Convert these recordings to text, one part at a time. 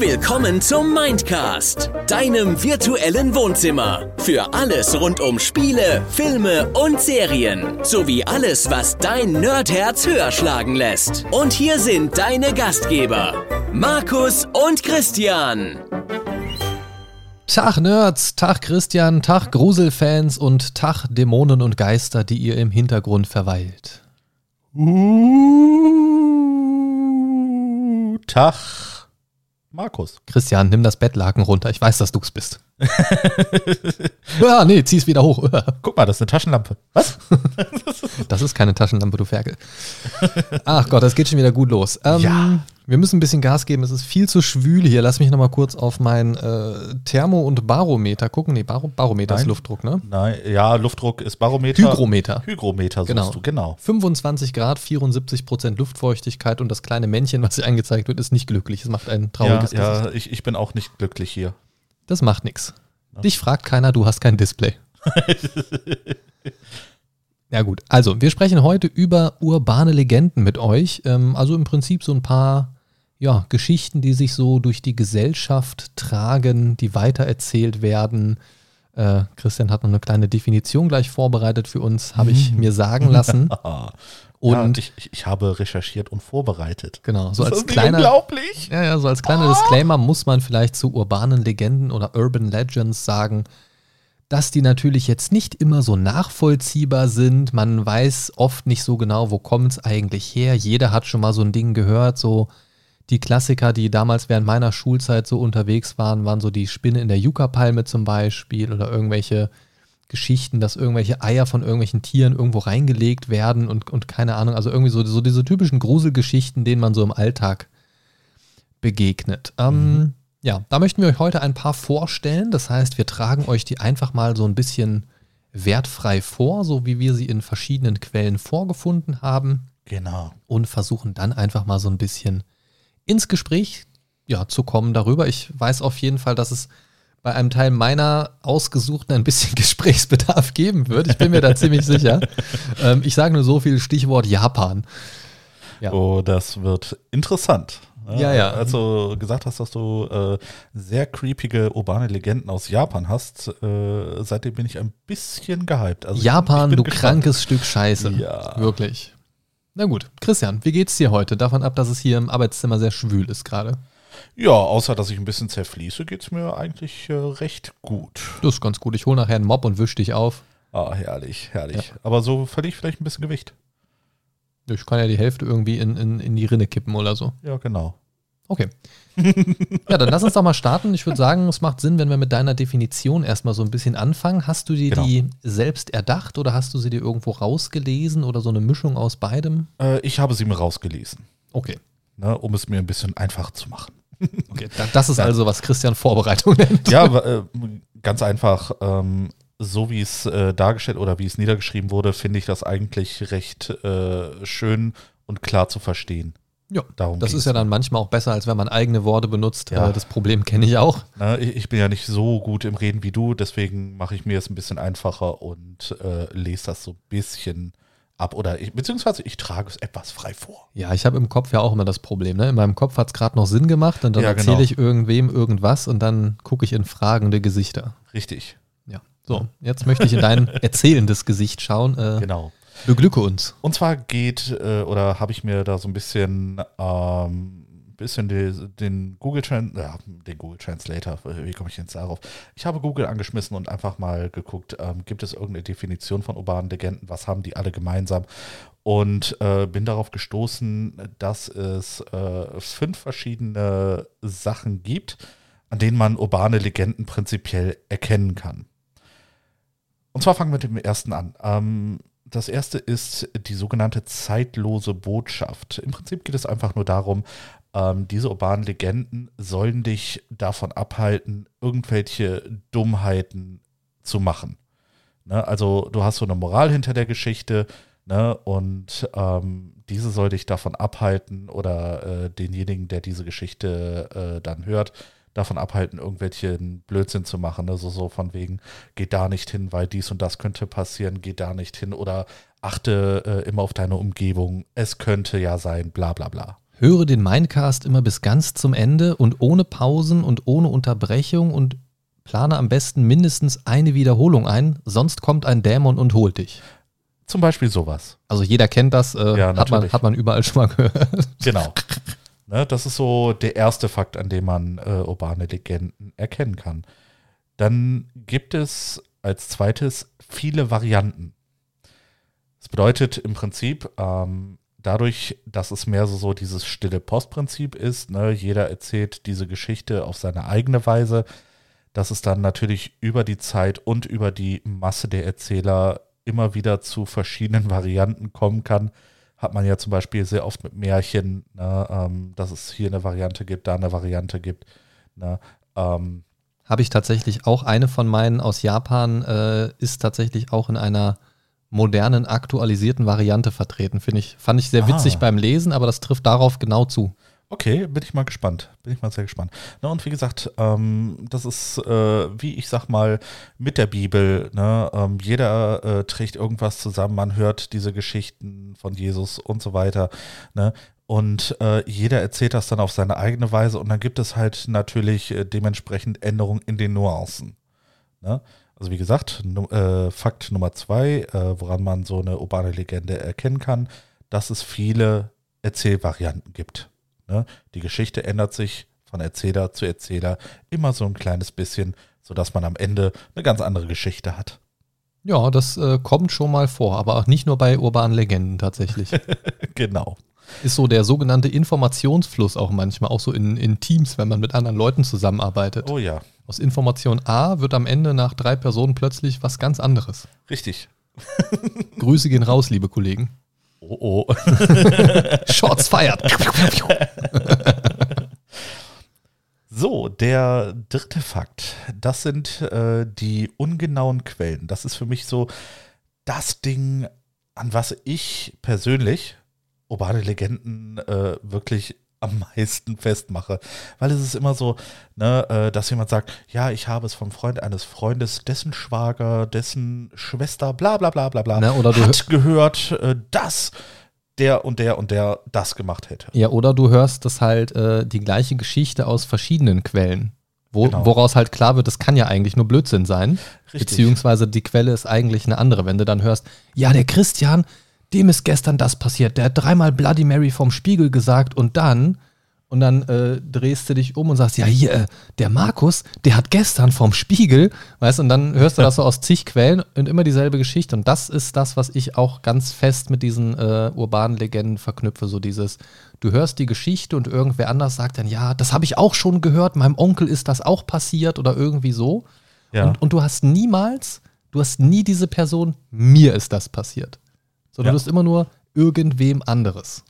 Willkommen zum Mindcast, deinem virtuellen Wohnzimmer. Für alles rund um Spiele, Filme und Serien. Sowie alles, was dein Nerdherz höher schlagen lässt. Und hier sind deine Gastgeber, Markus und Christian. Tag Nerds, Tag Christian, Tag Gruselfans und Tag Dämonen und Geister, die ihr im Hintergrund verweilt. Uh, Tag, Markus. Christian, nimm das Bettlaken runter. Ich weiß, dass du's bist. ja, nee, zieh's wieder hoch. Guck mal, das ist eine Taschenlampe. Was? das ist keine Taschenlampe, du Ferkel. Ach Gott, das geht schon wieder gut los. Ähm, ja. Wir müssen ein bisschen Gas geben. Es ist viel zu schwül hier. Lass mich nochmal kurz auf mein äh, Thermo- und Barometer gucken. Nee, Bar Barometer Nein. ist Luftdruck, ne? Nein, ja, Luftdruck ist Barometer. Hygrometer. Hygrometer, genau. du, genau. 25 Grad, 74 Prozent Luftfeuchtigkeit und das kleine Männchen, was hier angezeigt wird, ist nicht glücklich. Es macht ein trauriges ja, Gesicht. Ja, ich, ich bin auch nicht glücklich hier. Das macht nichts. Dich fragt keiner, du hast kein Display. ja gut, also wir sprechen heute über urbane Legenden mit euch. Ähm, also im Prinzip so ein paar ja, Geschichten, die sich so durch die Gesellschaft tragen, die weitererzählt werden. Äh, Christian hat noch eine kleine Definition gleich vorbereitet für uns, habe ich mir sagen lassen. Und ja, ich, ich, habe recherchiert und vorbereitet. Genau, so das als ist kleiner, unglaublich. Ja, ja, so als kleiner oh. Disclaimer muss man vielleicht zu urbanen Legenden oder Urban Legends sagen, dass die natürlich jetzt nicht immer so nachvollziehbar sind. Man weiß oft nicht so genau, wo kommt es eigentlich her. Jeder hat schon mal so ein Ding gehört, so die Klassiker, die damals während meiner Schulzeit so unterwegs waren, waren so die Spinne in der Yucca-Palme zum Beispiel oder irgendwelche Geschichten, dass irgendwelche Eier von irgendwelchen Tieren irgendwo reingelegt werden und, und keine Ahnung, also irgendwie so, so diese typischen Gruselgeschichten, denen man so im Alltag begegnet. Ähm, mhm. Ja, da möchten wir euch heute ein paar vorstellen. Das heißt, wir tragen euch die einfach mal so ein bisschen wertfrei vor, so wie wir sie in verschiedenen Quellen vorgefunden haben. Genau. Und versuchen dann einfach mal so ein bisschen ins Gespräch ja, zu kommen darüber. Ich weiß auf jeden Fall, dass es bei einem Teil meiner ausgesuchten ein bisschen Gesprächsbedarf geben wird. Ich bin mir da ziemlich sicher. Ähm, ich sage nur so viel Stichwort Japan. Ja. Oh, das wird interessant. Ja, ja. Als du gesagt hast, dass du äh, sehr creepige urbane Legenden aus Japan hast, äh, seitdem bin ich ein bisschen gehypt. Also Japan, du gespannt. krankes Stück Scheiße. Ja. Wirklich. Na gut, Christian, wie geht's dir heute? Davon ab, dass es hier im Arbeitszimmer sehr schwül ist gerade. Ja, außer dass ich ein bisschen zerfließe, geht es mir eigentlich äh, recht gut. Das ist ganz gut. Ich hole nachher einen Mob und wische dich auf. Ah, herrlich, herrlich. Ja. Aber so verliere ich vielleicht ein bisschen Gewicht. Ich kann ja die Hälfte irgendwie in, in, in die Rinne kippen oder so. Ja, genau. Okay. ja, dann lass uns doch mal starten. Ich würde sagen, es macht Sinn, wenn wir mit deiner Definition erstmal so ein bisschen anfangen. Hast du dir genau. die selbst erdacht oder hast du sie dir irgendwo rausgelesen oder so eine Mischung aus beidem? Äh, ich habe sie mir rausgelesen. Okay. Ne, um es mir ein bisschen einfach zu machen. Okay, das ist also, was Christian Vorbereitung nennt. Ja, äh, ganz einfach. Ähm, so wie es äh, dargestellt oder wie es niedergeschrieben wurde, finde ich das eigentlich recht äh, schön und klar zu verstehen. Ja, Darum das ist ja dann manchmal auch besser, als wenn man eigene Worte benutzt. Ja. Das Problem kenne ich auch. Na, ich bin ja nicht so gut im Reden wie du, deswegen mache ich mir es ein bisschen einfacher und äh, lese das so ein bisschen ab oder ich, beziehungsweise ich trage es etwas frei vor. Ja, ich habe im Kopf ja auch immer das Problem. Ne? In meinem Kopf hat es gerade noch Sinn gemacht und dann ja, erzähle genau. ich irgendwem irgendwas und dann gucke ich in fragende Gesichter. Richtig. Ja. So, jetzt möchte ich in dein erzählendes Gesicht schauen. Äh, genau. Beglücke uns. Und zwar geht, äh, oder habe ich mir da so ein bisschen, ähm, bisschen die, den Google Trans ja, den Google Translator, wie komme ich jetzt darauf? Ich habe Google angeschmissen und einfach mal geguckt, ähm, gibt es irgendeine Definition von urbanen Legenden, was haben die alle gemeinsam? Und äh, bin darauf gestoßen, dass es äh, fünf verschiedene Sachen gibt, an denen man urbane Legenden prinzipiell erkennen kann. Und zwar fangen wir mit dem ersten an. Ähm, das erste ist die sogenannte zeitlose Botschaft. Im Prinzip geht es einfach nur darum, ähm, diese urbanen Legenden sollen dich davon abhalten, irgendwelche Dummheiten zu machen. Ne? Also du hast so eine Moral hinter der Geschichte ne? und ähm, diese soll dich davon abhalten oder äh, denjenigen, der diese Geschichte äh, dann hört, davon abhalten, irgendwelchen Blödsinn zu machen. Also so von wegen, geh da nicht hin, weil dies und das könnte passieren, geh da nicht hin oder achte äh, immer auf deine Umgebung, es könnte ja sein, bla bla bla. Höre den Mindcast immer bis ganz zum Ende und ohne Pausen und ohne Unterbrechung und plane am besten mindestens eine Wiederholung ein, sonst kommt ein Dämon und holt dich. Zum Beispiel sowas. Also jeder kennt das, äh, Ja, hat, man, hat man überall schon mal gehört. Genau. ne, das ist so der erste Fakt, an dem man äh, urbane Legenden erkennen kann. Dann gibt es als zweites viele Varianten. Das bedeutet im Prinzip, ähm, dadurch, dass es mehr so, so dieses stille Postprinzip ist, ne, jeder erzählt diese Geschichte auf seine eigene Weise, dass es dann natürlich über die Zeit und über die Masse der Erzähler immer wieder zu verschiedenen Varianten kommen kann. Hat man ja zum Beispiel sehr oft mit Märchen, ne, ähm, dass es hier eine Variante gibt, da eine Variante gibt. Ne, ähm, Habe ich tatsächlich auch eine von meinen aus Japan, äh, ist tatsächlich auch in einer modernen, aktualisierten Variante vertreten. Finde ich, fand ich sehr Ah. witzig beim Lesen, aber das trifft darauf genau zu. Okay, bin ich mal gespannt. Bin ich mal sehr gespannt. Na, und wie gesagt, ähm, das ist, äh, wie ich sag mal, mit der Bibel. Ne? Ähm, jeder äh, trägt irgendwas zusammen, man hört diese Geschichten von Jesus und so weiter. Ne? Und äh, jeder erzählt das dann auf seine eigene Weise und dann gibt es halt natürlich äh, dementsprechend Änderungen in den Nuancen. Ne? Also wie gesagt, äh, Fakt Nummer zwei, äh, woran man so eine urbane Legende erkennen kann, dass es viele Erzählvarianten gibt. Ne? Die Geschichte ändert sich von Erzähler zu Erzähler immer so ein kleines bisschen, sodass man am Ende eine ganz andere Geschichte hat. Ja, das äh, kommt schon mal vor, aber auch nicht nur bei urbanen Legenden tatsächlich. genau. Ist so der sogenannte Informationsfluss auch manchmal, auch so in, in Teams, wenn man mit anderen Leuten zusammenarbeitet. Oh ja, Aus Information A wird am Ende nach drei Personen plötzlich was ganz anderes. richtig. Grüße gehen raus, liebe Kollegen. Oh oh. Shots feiert. So, der dritte Fakt, das sind äh, die ungenauen Quellen. Das ist für mich so das Ding, an was ich persönlich urbane Legenden äh, wirklich am meisten festmache. Weil es ist immer so, ne, äh, dass jemand sagt, ja, ich habe es vom Freund eines Freundes, dessen Schwager, dessen Schwester, bla bla bla bla bla, Ne, oder du hat gehört, äh, dass der und der und der das gemacht hätte. Ja, oder du hörst das halt äh, die gleiche Geschichte aus verschiedenen Quellen. Wo, Genau. Woraus halt klar wird, das kann ja eigentlich nur Blödsinn sein. Richtig. Beziehungsweise die Quelle ist eigentlich eine andere. Wenn du dann hörst, ja, der Christian, dem ist gestern das passiert. Der hat dreimal Bloody Mary vom Spiegel gesagt und dann, und dann äh, drehst du dich um und sagst, ja, hier, äh, der Markus, der hat gestern vom Spiegel, weißt du, und dann hörst du das so aus zig Quellen und immer dieselbe Geschichte. Und das ist das, was ich auch ganz fest mit diesen äh, urbanen Legenden verknüpfe. So dieses, du hörst die Geschichte und irgendwer anders sagt dann, ja, das habe ich auch schon gehört, meinem Onkel ist das auch passiert oder irgendwie so. Ja. Und, und du hast niemals, du hast nie diese Person, mir ist das passiert. Sondern Ja. du hast immer nur irgendwem anderes.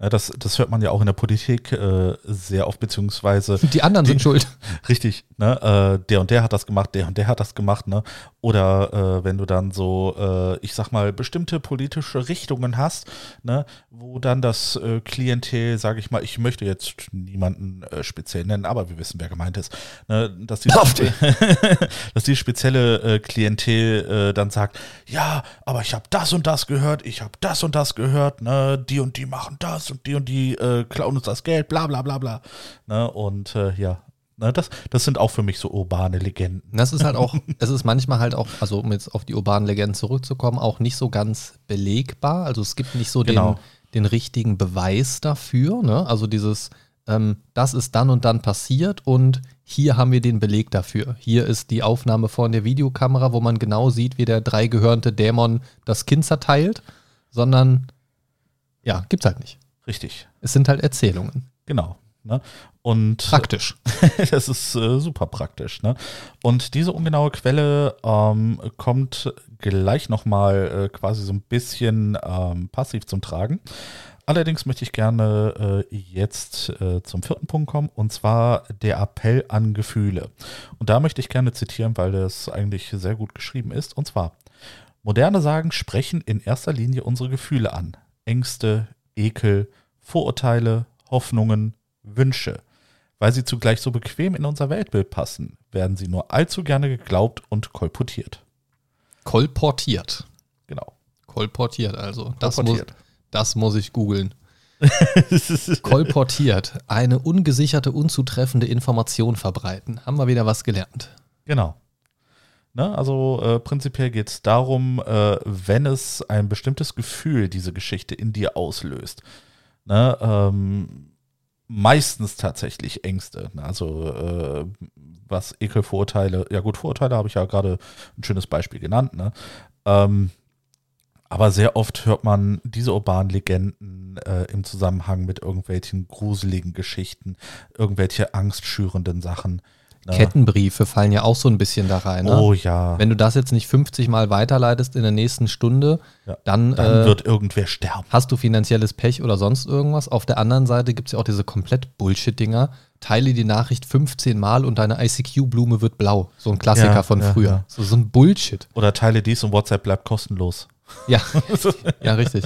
Ja, das, das hört man ja auch in der Politik äh, sehr oft, beziehungsweise Die anderen sind schuld. richtig, ne, äh, der und der hat das gemacht, der und der hat das gemacht, ne? Oder äh, wenn du dann so, äh, ich sag mal, bestimmte politische Richtungen hast, ne, wo dann das äh, Klientel, sage ich mal, ich möchte jetzt niemanden äh, speziell nennen, aber wir wissen, wer gemeint ist, ne, dass die, die? dass die spezielle äh, Klientel äh, dann sagt, ja, aber ich habe das und das gehört, ich habe das und das gehört, ne, die und die machen das und die und die äh, klauen uns das Geld, bla bla bla bla. Ne, und äh, ja, ne, das, das sind auch für mich so urbane Legenden. Das ist halt auch, es ist manchmal halt auch, also um jetzt auf die urbanen Legenden zurückzukommen, auch nicht so ganz belegbar. Also es gibt nicht so Genau. den, den richtigen Beweis dafür. Ne? Also dieses, ähm, das ist dann und dann passiert und hier haben wir den Beleg dafür. Hier ist die Aufnahme von der Videokamera, wo man genau sieht, wie der dreigehörnte Dämon das Kind zerteilt, sondern ja, gibt's halt nicht. Richtig, Es sind halt Erzählungen. genau. Ne? Und Praktisch. das ist äh, super praktisch. Ne? Und diese ungenaue Quelle ähm, kommt gleich nochmal äh, quasi so ein bisschen ähm, passiv zum Tragen. Allerdings möchte ich gerne äh, jetzt äh, zum vierten Punkt kommen, und zwar der Appell an Gefühle. Und da möchte ich gerne zitieren, weil das eigentlich sehr gut geschrieben ist. Und zwar, moderne Sagen sprechen in erster Linie unsere Gefühle an. Ängste, Ekel, Vorurteile, Hoffnungen, Wünsche. Weil sie zugleich so bequem in unser Weltbild passen, werden sie nur allzu gerne geglaubt und kolportiert. Kolportiert. Genau. Kolportiert, also. Das muss, das muss ich googeln. Kolportiert. Eine ungesicherte, unzutreffende Information verbreiten. Haben wir wieder was gelernt. Genau. Ne, also äh, prinzipiell geht es darum, äh, wenn es ein bestimmtes Gefühl, diese Geschichte in dir auslöst. Ne, ähm, meistens tatsächlich Ängste. Ne, also äh, was Ekel, Vorurteile, ja gut, Vorurteile habe ich ja gerade ein schönes Beispiel genannt. Ne? Ähm, aber sehr oft hört man diese urbanen Legenden äh, im Zusammenhang mit irgendwelchen gruseligen Geschichten, irgendwelche angstschürenden Sachen. Kettenbriefe fallen ja auch so ein bisschen da rein. Ne? Oh ja. Wenn du das jetzt nicht 50 Mal weiterleitest in der nächsten Stunde, ja. dann, dann äh, wird irgendwer sterben. Hast du finanzielles Pech oder sonst irgendwas? Auf der anderen Seite gibt es ja auch diese komplett Bullshit-Dinger. Teile die Nachricht 15 Mal und deine ICQ-Blume wird blau. So ein Klassiker Ja, von früher. So, so ein Bullshit. Oder teile dies und WhatsApp bleibt kostenlos. Ja, ja richtig.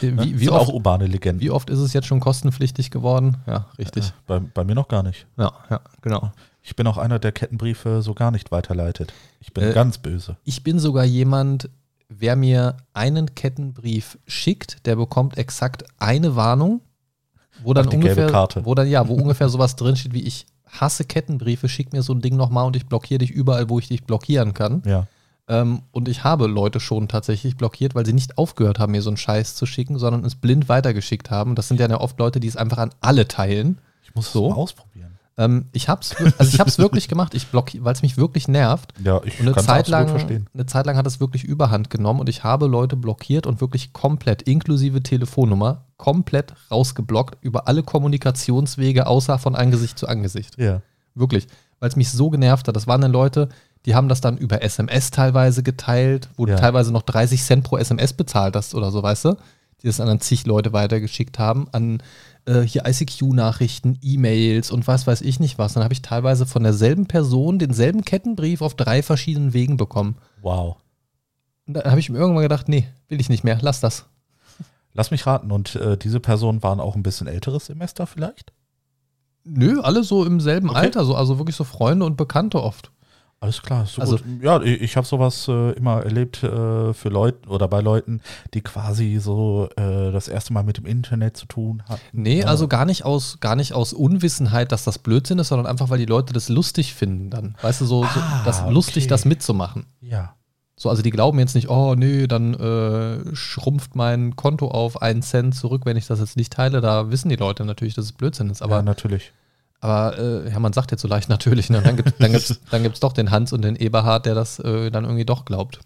Wie, wie, Sind auch oft, urbane Legenden. wie oft ist es jetzt schon kostenpflichtig geworden? Ja, richtig. Bei, bei mir noch gar nicht. Ja, ja, genau. Ich bin auch einer, der Kettenbriefe so gar nicht weiterleitet. Ich bin Äh, ganz böse. Ich bin sogar jemand, wer mir einen Kettenbrief schickt, der bekommt exakt eine Warnung, wo dann Ach, die gelbe ungefähr, Karte. wo dann ja, wo ungefähr sowas drinsteht wie ich hasse Kettenbriefe, schick mir so ein Ding nochmal und ich blockiere dich überall, wo ich dich blockieren kann. Ja. Ähm, und ich habe Leute schon tatsächlich blockiert, weil sie nicht aufgehört haben, mir so einen Scheiß zu schicken, sondern es blind weitergeschickt haben. Das sind ja oft Leute, die es einfach an alle teilen. Ich muss So. es mal ausprobieren. Ähm, ich hab's, also ich hab's wirklich gemacht, ich blockiere, weil es mich wirklich nervt. Ja, ich Und eine es Zeit, lang, verstehen. eine Zeit lang hat es wirklich Überhand genommen und ich habe Leute blockiert und wirklich komplett, inklusive Telefonnummer, komplett rausgeblockt über alle Kommunikationswege, außer von Angesicht zu Angesicht. Ja. Wirklich. Weil es mich so genervt hat. Das waren dann Leute, die haben das dann über SMS teilweise geteilt, wo Ja. du teilweise noch 30 Cent pro SMS bezahlt hast oder so, weißt du? Die das an zig Leute weitergeschickt haben, an äh, hier ICQ-Nachrichten, E-Mails und was weiß ich nicht was. Dann habe ich teilweise von derselben Person denselben Kettenbrief auf drei verschiedenen Wegen bekommen. Wow. Und da habe ich mir irgendwann gedacht, nee, will ich nicht mehr, lass das. Lass mich raten. Und äh, diese Personen waren auch ein bisschen älteres Semester vielleicht? Nö, alle so im selben Okay. Alter, so, also wirklich so Freunde und Bekannte oft. Alles klar, ist so Also- gut. Ja, ich, ich habe sowas äh, immer erlebt äh, für Leute oder bei Leuten, die quasi so äh, das erste Mal mit dem Internet zu tun hatten. Nee, also gar nicht aus, gar nicht aus Unwissenheit, dass das Blödsinn ist, sondern einfach, weil die Leute das lustig finden dann. Weißt du, so, so Ah, das lustig, okay. das mitzumachen. Ja. So, also die glauben jetzt nicht, oh nee, dann äh, schrumpft mein Konto auf einen Cent zurück, wenn ich das jetzt nicht teile. Da wissen die Leute natürlich, dass es Blödsinn ist. Aber Aber, ja, natürlich. Aber äh, man sagt jetzt so leicht natürlich. Ne? Und dann gibt es dann gibt's, dann gibt's doch den Hans und den Eberhard, der das äh, dann irgendwie doch glaubt.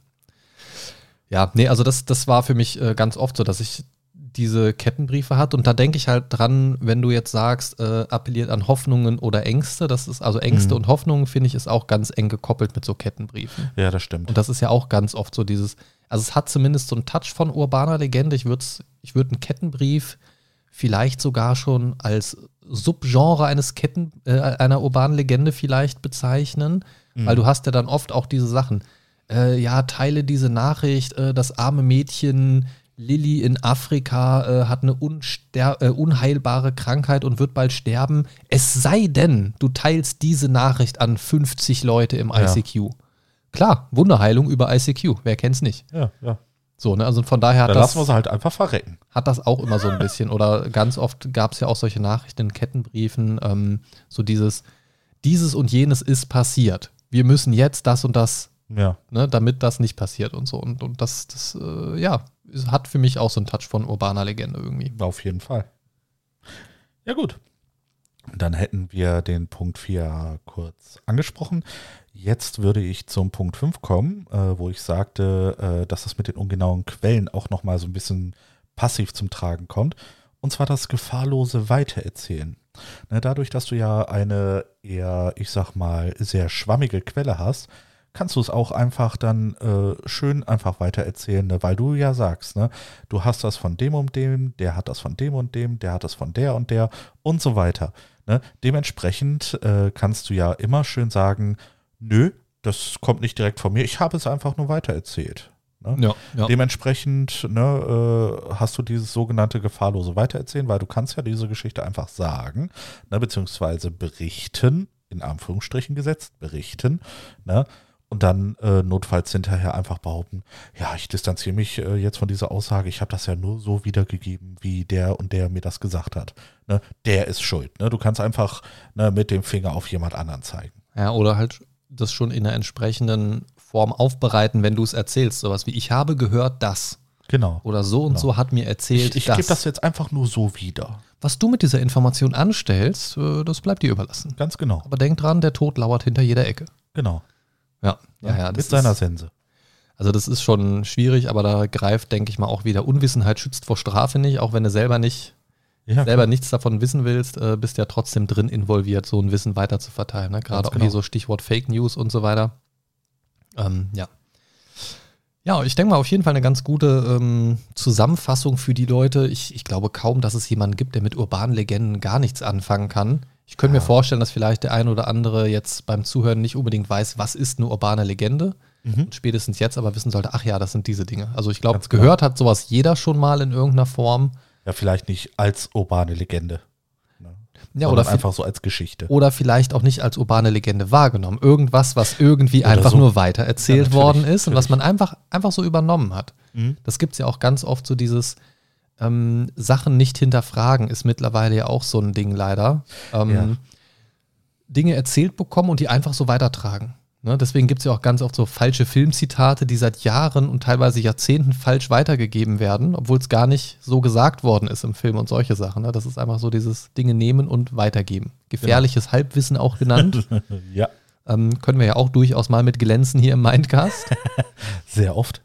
Ja, nee, also das, das war für mich äh, ganz oft so, dass ich diese Kettenbriefe hatte. Und da denke ich halt dran, wenn du jetzt sagst, äh, appelliert an Hoffnungen oder Ängste. Das ist also Ängste Mhm. und Hoffnungen, finde ich, ist auch ganz eng gekoppelt mit so Kettenbriefen. Ja, das stimmt. Und das ist ja auch ganz oft so dieses, also es hat zumindest so einen Touch von urbaner Legende. Ich würde ich würd einen Kettenbrief vielleicht sogar schon als Subgenre eines Ketten, äh, einer urbanen Legende vielleicht bezeichnen, Mhm. weil du hast ja dann oft auch diese Sachen. Äh, ja, teile diese Nachricht, äh, das arme Mädchen Lilly in Afrika äh, hat eine äh, unheilbare Krankheit und wird bald sterben. Es sei denn, du teilst diese Nachricht an 50 Leute im Ja. ICQ. Klar, Wunderheilung über ICQ, wer kennt's nicht? Ja, ja. So, ne? Also von daher hat Dann das, lassen wir sie halt einfach verrecken. hat das auch immer so ein bisschen. Oder ganz oft gab es ja auch solche Nachrichten in Kettenbriefen, ähm, so dieses, dieses und jenes ist passiert. Wir müssen jetzt das und das, Ja. ne, damit das nicht passiert und so. Und, und das, das äh, ja, hat für mich auch so einen Touch von urbaner Legende irgendwie. Auf jeden Fall. Ja, gut. Dann hätten wir den Punkt 4 kurz angesprochen. Jetzt würde ich zum Punkt 5 kommen, äh, wo ich sagte, äh, dass das mit den ungenauen Quellen auch nochmal so ein bisschen passiv zum Tragen kommt. Und zwar das gefahrlose Weitererzählen. Ne, dadurch, dass du ja eine eher, ich sag mal, sehr schwammige Quelle hast, kannst du es auch einfach dann äh, schön einfach weitererzählen, ne? weil du ja sagst, ne, du hast das von dem und dem, der hat das von dem und dem, der hat das von der und der und so weiter. Ne? Dementsprechend äh, kannst du ja immer schön sagen, nö, das kommt nicht direkt von mir, ich habe es einfach nur weitererzählt. Ne? Ja, ja. Dementsprechend ne, äh, hast du dieses sogenannte gefahrlose Weitererzählen, weil du kannst ja diese Geschichte einfach sagen, ne, beziehungsweise berichten, in Anführungsstrichen gesetzt, berichten. Ne, und dann äh, notfalls hinterher einfach behaupten, ja, ich distanziere mich äh, jetzt von dieser Aussage, ich habe das ja nur so wiedergegeben, wie der und der mir das gesagt hat. Ne? Der ist schuld. Ne? Du kannst einfach ne, mit dem Finger auf jemand anderen zeigen. Ja, oder halt das schon in einer entsprechenden Form aufbereiten, wenn du es erzählst. Sowas wie, ich habe gehört das. Genau. Oder so und Genau. so hat mir erzählt, Ich, ich gebe das jetzt einfach nur so wieder. Was du mit dieser Information anstellst, äh, das bleibt dir überlassen. Ganz genau. Aber denk dran, der Tod lauert hinter jeder Ecke. Genau. Ja, ja, ja. mit seiner ist, Sense. also das ist schon schwierig, aber da greift, denke ich mal, auch wieder Unwissenheit schützt vor Strafe nicht, auch wenn du selber nicht Ja, selber nichts davon wissen willst, äh, bist ja trotzdem drin involviert, so ein Wissen weiter zu verteilen. Ne? Gerade auch genau. hier so Stichwort Fake News und so weiter. Ähm, ja. Ja, ich denke mal auf jeden Fall eine ganz gute ähm, Zusammenfassung für die Leute. Ich, ich glaube kaum, dass es jemanden gibt, der mit urbanen Legenden gar nichts anfangen kann. Ich könnte mir Ja. vorstellen, dass vielleicht der ein oder andere jetzt beim Zuhören nicht unbedingt weiß, was ist eine urbane Legende. Mhm. Und spätestens jetzt aber wissen sollte, ach ja, das sind diese Dinge. Also ich glaube, Ganz genau. gehört hat sowas jeder schon mal in irgendeiner Form. Ja, vielleicht nicht als urbane Legende. Ne? Ja, oder, einfach so als Geschichte. oder vielleicht auch nicht als urbane Legende wahrgenommen. Irgendwas, was irgendwie einfach so. nur weiter erzählt Ja, natürlich, worden ist und was man natürlich. einfach, einfach so übernommen hat. Mhm. Das gibt es ja auch ganz oft so dieses ähm, Sachen nicht hinterfragen, ist mittlerweile ja auch so ein Ding leider. Ähm, Ja. Dinge erzählt bekommen und die einfach so weitertragen. Ne? Deswegen gibt es ja auch ganz oft so falsche Filmzitate, die seit Jahren und teilweise Jahrzehnten falsch weitergegeben werden, obwohl es gar nicht so gesagt worden ist im Film und solche Sachen. Ne? Das ist einfach so dieses Dinge nehmen und weitergeben. Gefährliches Halbwissen auch genannt. ja, ähm, können wir ja auch durchaus mal mit glänzen hier im Mindcast. sehr oft.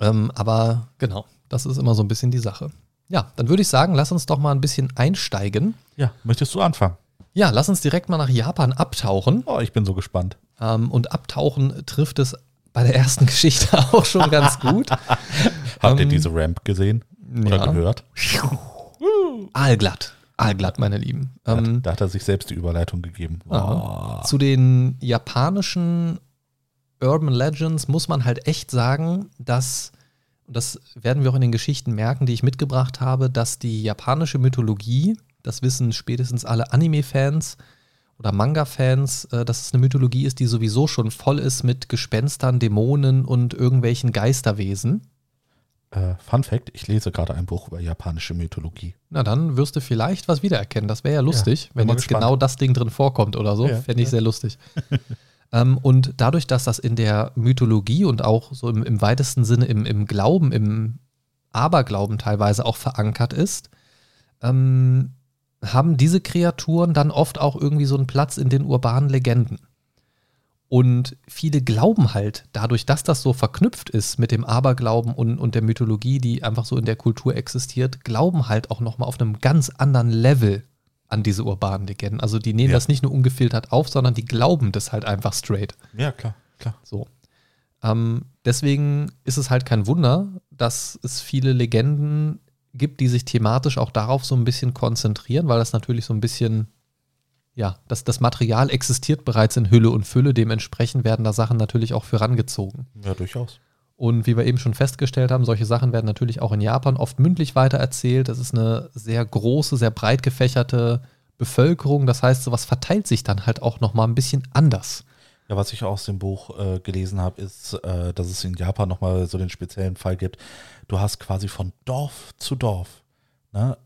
ähm, aber genau, das ist immer so ein bisschen die Sache. Ja, dann würde ich sagen, lass uns doch mal ein bisschen einsteigen. Ja, möchtest du anfangen? Ja, lass uns direkt mal nach Japan abtauchen. Oh, ich bin so gespannt. Ähm, und abtauchen trifft es bei der ersten Geschichte auch schon ganz gut. Habt ihr Ähm, diese Ramp gesehen oder ja. gehört? Aalglatt. Aalglatt, meine Lieben. Da, Ähm, hat, da hat er sich selbst die Überleitung gegeben. Aha. Zu den japanischen Urban Legends muss man halt echt sagen, dass, und das werden wir auch in den Geschichten merken, die ich mitgebracht habe, dass die japanische Mythologie, das wissen spätestens alle Anime-Fans oder Manga-Fans, äh, dass es eine Mythologie ist, die sowieso schon voll ist mit Gespenstern, Dämonen und irgendwelchen Geisterwesen. Äh, Fun Fact: Ich lese gerade ein Buch über japanische Mythologie. Na, dann wirst du vielleicht was wiedererkennen. Das wäre ja lustig, bin wenn jetzt gespannt. genau das Ding drin vorkommt oder so. Ja, Fände ich ja. sehr lustig. ähm, und dadurch, dass das in der Mythologie und auch so im, im weitesten Sinne im, im Glauben, im Aberglauben teilweise auch verankert ist, ähm, haben diese Kreaturen dann oft auch irgendwie so einen Platz in den urbanen Legenden. Und viele glauben halt, dadurch, dass das so verknüpft ist mit dem Aberglauben und, und der Mythologie, die einfach so in der Kultur existiert, glauben halt auch nochmal auf einem ganz anderen Level an diese urbanen Legenden. Also die nehmen Ja. das nicht nur ungefiltert auf, sondern die glauben das halt einfach straight. Ja, klar, klar. So. Ähm, deswegen ist es halt kein Wunder, dass es viele Legenden gibt, die sich thematisch auch darauf so ein bisschen konzentrieren, weil das natürlich so ein bisschen, ja, das, das Material existiert bereits in Hülle und Fülle, dementsprechend werden da Sachen natürlich auch für rangezogen. Ja, durchaus. Und wie wir eben schon festgestellt haben, solche Sachen werden natürlich auch in Japan oft mündlich weitererzählt. Das ist eine sehr große, sehr breit gefächerte Bevölkerung. Das heißt, sowas verteilt sich dann halt auch nochmal ein bisschen anders. Ja, was ich aus dem Buch äh, gelesen habe, ist, äh, dass es in Japan nochmal so den speziellen Fall gibt. Du hast quasi von Dorf zu Dorf, ne?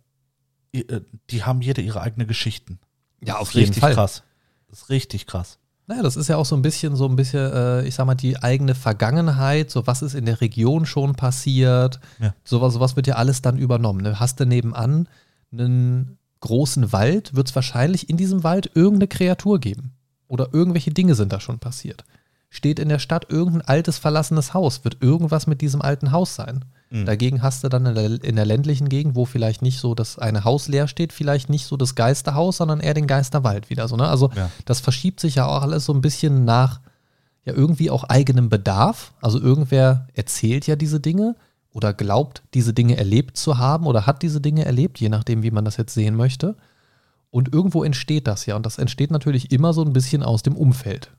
Äh, Die haben jede ihre eigene Geschichten. Ja, Das auf ist jeden richtig Fall. krass. Das ist richtig krass. Naja, das ist ja auch so ein bisschen, so ein bisschen, äh, ich sag mal, die eigene Vergangenheit, so was ist in der Region schon passiert. Ja. Sowas, sowas wird ja alles dann übernommen. Ne? Hast du nebenan einen großen Wald, wird es wahrscheinlich in diesem Wald irgendeine Kreatur geben. Oder irgendwelche Dinge sind da schon passiert. Steht in der Stadt irgendein altes, verlassenes Haus, wird irgendwas mit diesem alten Haus sein. Mhm. Dagegen hast du dann in der, in der ländlichen Gegend, wo vielleicht nicht so das eine Haus leer steht, vielleicht nicht so das Geisterhaus, sondern eher den Geisterwald wieder so. Ne? Also Ja. das verschiebt sich ja auch alles so ein bisschen nach ja irgendwie auch eigenem Bedarf. Also irgendwer erzählt ja diese Dinge oder glaubt, diese Dinge erlebt zu haben oder hat diese Dinge erlebt, je nachdem, wie man das jetzt sehen möchte. Und irgendwo entsteht das ja. Und das entsteht natürlich immer so ein bisschen aus dem Umfeld.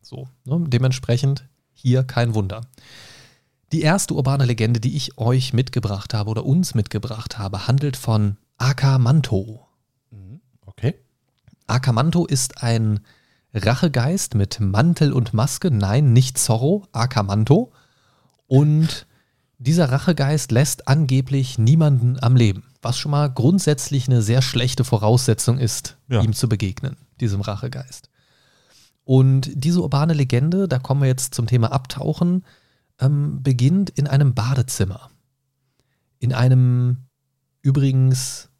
So, ne? dementsprechend hier kein Wunder. Die erste urbane Legende, die ich euch mitgebracht habe oder uns mitgebracht habe, handelt von Akamanto. Mhm. Okay. Akamanto ist ein Rachegeist mit Mantel und Maske. Nein, nicht Zorro, Akamanto. Und dieser Rachegeist lässt angeblich niemanden am Leben, was schon mal grundsätzlich eine sehr schlechte Voraussetzung ist, Ja. ihm zu begegnen, diesem Rachegeist. Und diese urbane Legende, da kommen wir jetzt zum Thema Abtauchen, ähm, beginnt in einem Badezimmer. In einem, übrigens,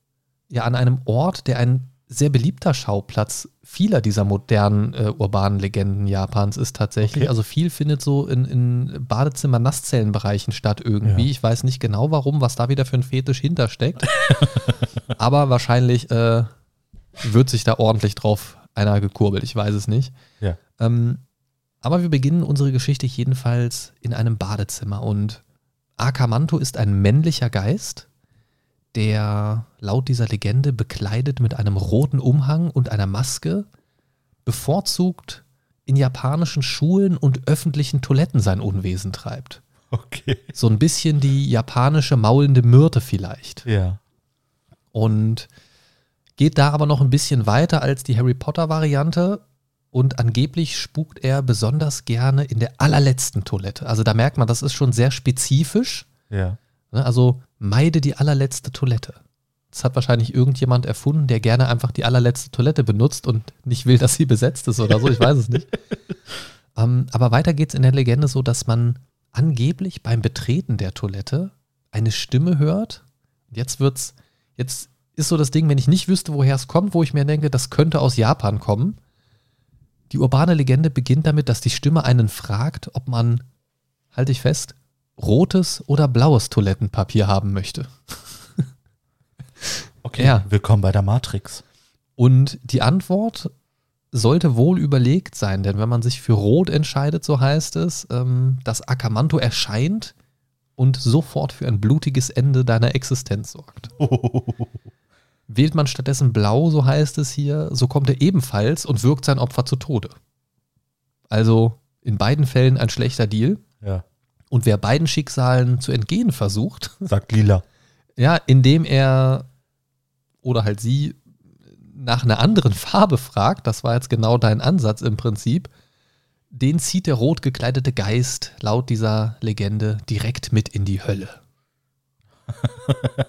ja, an einem Ort, der ein sehr beliebter Schauplatz vieler dieser modernen äh, urbanen Legenden Japans ist tatsächlich. Okay. Also viel findet so in, in Badezimmer-Nasszellenbereichen statt irgendwie. Ja. Ich weiß nicht genau warum, was da wieder für ein Fetisch hintersteckt. Aber wahrscheinlich äh, wird sich da ordentlich drauf einer gekurbelt. Ich weiß es nicht. Ja. Ähm, aber wir beginnen unsere Geschichte jedenfalls in einem Badezimmer und Akamanto ist ein männlicher Geist, der laut dieser Legende bekleidet mit einem roten Umhang und einer Maske bevorzugt in japanischen Schulen und öffentlichen Toiletten sein Unwesen treibt. Okay. So ein bisschen die japanische maulende Myrte vielleicht. Ja. Und geht da aber noch ein bisschen weiter als die Harry Potter-Variante. Und angeblich spukt er besonders gerne in der allerletzten Toilette. Also da merkt man, das ist schon sehr spezifisch. Ja. Ne? Also meide die allerletzte Toilette. Das hat wahrscheinlich irgendjemand erfunden, der gerne einfach die allerletzte Toilette benutzt und nicht will, dass sie besetzt ist oder so. Ich weiß es nicht. ähm, aber weiter geht es in der Legende so, dass man angeblich beim Betreten der Toilette eine Stimme hört. Jetzt wird's, jetzt ist so das Ding, wenn ich nicht wüsste, woher es kommt, wo ich mir denke, das könnte aus Japan kommen. Die urbane Legende beginnt damit, dass die Stimme einen fragt, ob man, halte ich fest, rotes oder blaues Toilettenpapier haben möchte. Okay. Ja. Willkommen bei der Matrix. Und die Antwort sollte wohl überlegt sein, denn wenn man sich für Rot entscheidet, so heißt es, ähm, dass Akamanto erscheint und sofort für ein blutiges Ende deiner Existenz sorgt. Wählt man stattdessen Blau, so heißt es hier, so kommt er ebenfalls und wirkt sein Opfer zu Tode. Also in beiden Fällen ein schlechter Deal. Ja. Und wer beiden Schicksalen zu entgehen versucht, Sagt Lila. Ja, indem er oder halt sie nach einer anderen Farbe fragt, das war jetzt genau dein Ansatz im Prinzip, den zieht der rot gekleidete Geist laut dieser Legende direkt mit in die Hölle.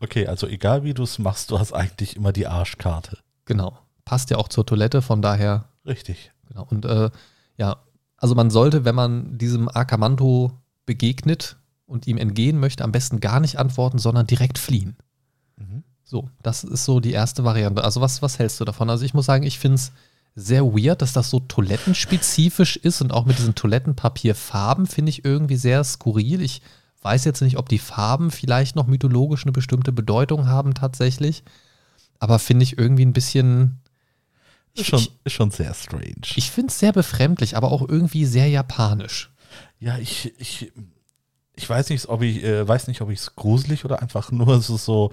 Okay, also egal wie du es machst, du hast eigentlich immer die Arschkarte. Genau. Passt ja auch zur Toilette, von daher, Richtig. genau. Und äh, ja, also man sollte, wenn man diesem Akamanto begegnet und ihm entgehen möchte, am besten gar nicht antworten, sondern direkt fliehen. Mhm. So, das ist so die erste Variante. Also was, was hältst du davon? Also ich muss sagen, ich finde es sehr weird, dass das so toilettenspezifisch ist und auch mit diesen Toilettenpapierfarben finde ich irgendwie sehr skurril. Ich weiß jetzt nicht, ob die Farben vielleicht noch mythologisch eine bestimmte Bedeutung haben tatsächlich, aber finde ich irgendwie ein bisschen, Ist schon, ist schon sehr strange. ich finde es sehr befremdlich, aber auch irgendwie sehr japanisch. ja, ich, ich, ich weiß nicht, ob ich, äh, weiß nicht, ob ich es gruselig oder einfach nur so, so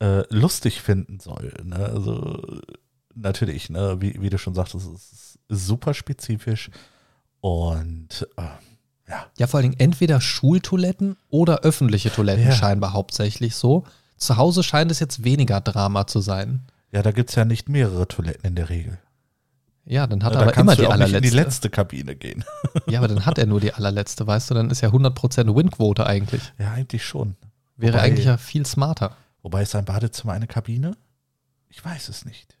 äh, lustig finden soll. Ne? Also natürlich, ne, wie, wie du schon sagtest, es ist super spezifisch und äh, ja, Ja, vor allen Dingen entweder Schultoiletten oder öffentliche Toiletten Ja. scheinbar hauptsächlich so. Zu Hause scheint es jetzt weniger Drama zu sein. ja, da gibt es ja nicht mehrere Toiletten in der Regel. Ja, dann hat da er aber immer die auch nicht in allerletzte. die letzte Kabine gehen. Ja, aber dann hat er nur die allerletzte, weißt du? Dann ist ja 100% Win-Quote eigentlich. Ja, eigentlich schon. Wäre Wobei- eigentlich ja viel smarter. Wobei ist ein Badezimmer eine Kabine? Ich weiß es nicht.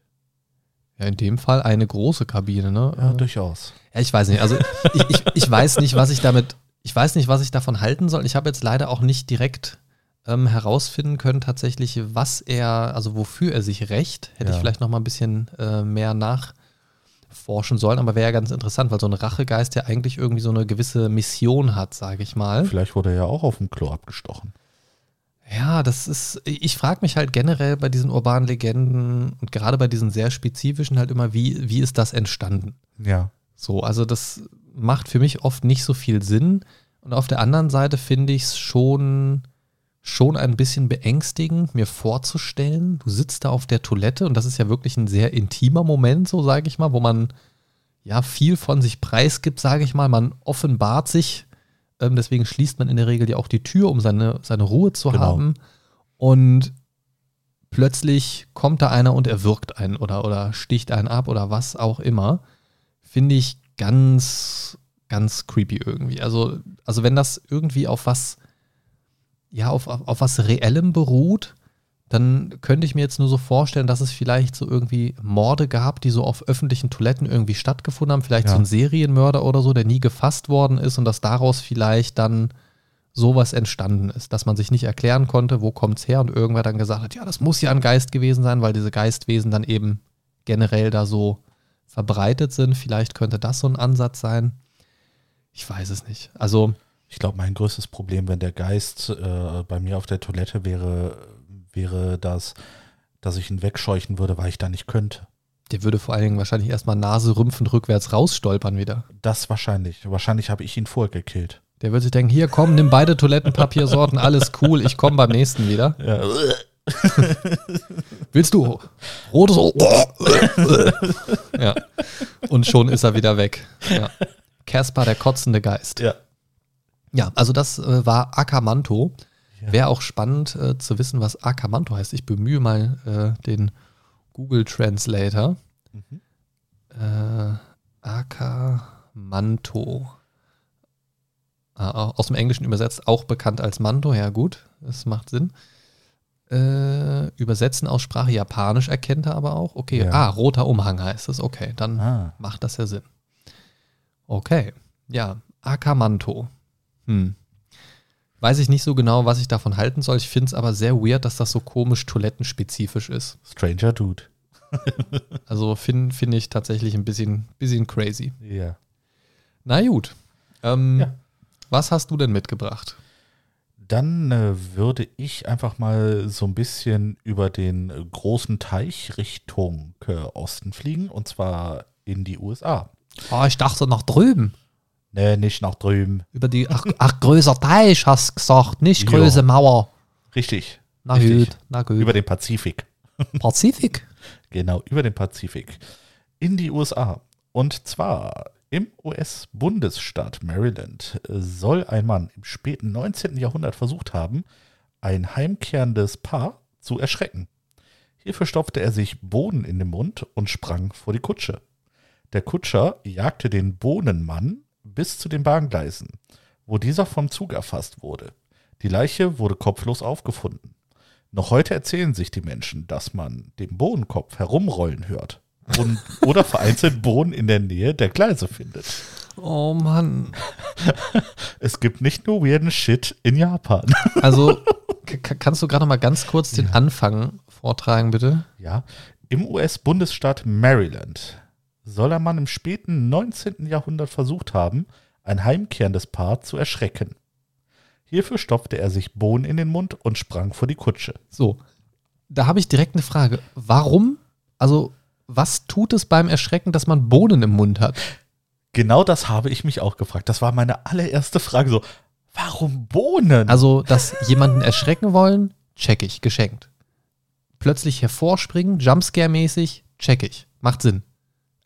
Ja, in dem Fall eine große Kabine, ne? Ja, Äh, durchaus. Ja ich weiß nicht. Also ich, ich, ich weiß nicht, was ich damit, ich weiß nicht, was ich davon halten soll. Ich habe jetzt leider auch nicht direkt ähm, herausfinden können, tatsächlich, was er, also wofür er sich rächt. Hätte Ja. ich vielleicht noch mal ein bisschen äh, mehr nachforschen sollen, aber wäre ja ganz interessant, weil so ein Rachegeist ja eigentlich irgendwie so eine gewisse Mission hat, sage ich mal. Vielleicht wurde er ja auch auf dem Klo abgestochen. Ja, das ist, ich frage mich halt generell bei diesen urbanen Legenden und gerade bei diesen sehr spezifischen halt immer, wie, wie ist das entstanden? Ja. So, also das macht für mich oft nicht so viel Sinn. Und auf der anderen Seite finde ich es schon, schon ein bisschen beängstigend, mir vorzustellen, du sitzt da auf der Toilette und das ist ja wirklich ein sehr intimer Moment, so sage ich mal, wo man ja viel von sich preisgibt, sage ich mal. Man offenbart sich, ähm, deswegen schließt man in der Regel ja auch die Tür, um seine, seine Ruhe zu Genau. haben. Und plötzlich kommt da einer und erwürgt einen oder, oder sticht einen ab oder was auch immer. Finde ich ganz, ganz creepy irgendwie. Also, also wenn das irgendwie auf was, ja, auf, auf, auf was Reellem beruht, dann könnte ich mir jetzt nur so vorstellen, dass es vielleicht so irgendwie Morde gab, die so auf öffentlichen Toiletten irgendwie stattgefunden haben. Vielleicht Ja. so ein Serienmörder oder so, der nie gefasst worden ist und dass daraus vielleicht dann sowas entstanden ist, dass man sich nicht erklären konnte, wo kommt's her und irgendwer dann gesagt hat, ja, das muss ja ein Geist gewesen sein, weil diese Geistwesen dann eben generell da so verbreitet sind. Vielleicht könnte das so ein Ansatz sein. Ich weiß es nicht. Also, Ich glaube, mein größtes Problem, wenn der Geist äh, bei mir auf der Toilette wäre, wäre das, dass ich ihn wegscheuchen würde, weil ich da nicht könnte. der würde vor allen Dingen wahrscheinlich erstmal Nase rümpfend rückwärts rausstolpern wieder. Das wahrscheinlich. Wahrscheinlich habe ich ihn vorher gekillt. Der würde sich denken, hier komm, nimm beide Toilettenpapiersorten, alles cool, ich komme beim nächsten wieder. Ja. Willst du rotes? O- ja. Und schon ist er wieder weg. Ja. Caspar, der kotzende Geist. ja. Ja, also das äh, war Akamanto. Ja. Wäre auch spannend äh, zu wissen, was Akamanto heißt. Ich bemühe mal äh, den Google Translator. Mhm. Äh, Akamanto. Ah, aus dem Englischen übersetzt, auch bekannt als Manto. Ja, gut, das macht Sinn. Äh, übersetzen aus Sprache Japanisch erkennt er aber auch. Okay, Ja. ah, roter Umhang heißt es. Okay, dann Ah. macht das ja Sinn. Okay, ja, Akamanto. Hm. Weiß ich nicht so genau, was ich davon halten soll. Ich finde es aber sehr weird, dass das so komisch toilettenspezifisch ist. Stranger Dude. Also finde find ich tatsächlich ein bisschen, bisschen crazy. Ja. Na gut. Ähm, Ja. Was hast du denn mitgebracht? Dann äh, würde ich einfach mal so ein bisschen über den großen Teich Richtung äh, Osten fliegen und zwar in die USA. Oh, ich dachte nach drüben. Nee, nicht nach drüben. Über die, ach, ach größer Teich hast gesagt, nicht größere Mauer. Richtig. Na Richtig. gut, na gut. Über den Pazifik. Pazifik? Genau, über den Pazifik. In die USA. Und zwar im US-Bundesstaat Maryland äh, soll ein Mann im späten 19. Jahrhundert versucht haben, ein heimkehrendes Paar zu erschrecken. Hierfür stopfte er sich Bohnen in den Mund und sprang vor die Kutsche. Der Kutscher jagte den Bohnenmann bis zu den Bahngleisen, wo dieser vom Zug erfasst wurde. Die Leiche wurde kopflos aufgefunden. Noch heute erzählen sich die Menschen, dass man den Bohnenkopf herumrollen hört und, oder vereinzelt Bohnen in der Nähe der Gleise findet. Oh Mann. Es gibt nicht nur weirden Shit in Japan. Also, kannst du gerade noch mal ganz kurz den Anfang vortragen, bitte? Ja, im US-Bundesstaat Maryland soll ein Mann im späten 19. Jahrhundert versucht haben, ein heimkehrendes Paar zu erschrecken. Hierfür stopfte er sich Bohnen in den Mund und sprang vor die Kutsche. So, da habe ich direkt eine Frage. Warum, also, was tut es beim Erschrecken, dass man Bohnen im Mund hat? Genau das habe ich mich auch gefragt. Das war meine allererste Frage. So, warum Bohnen? Also, dass jemanden erschrecken wollen, check ich, geschenkt. Plötzlich hervorspringen, Jumpscare-mäßig, check ich. Macht Sinn.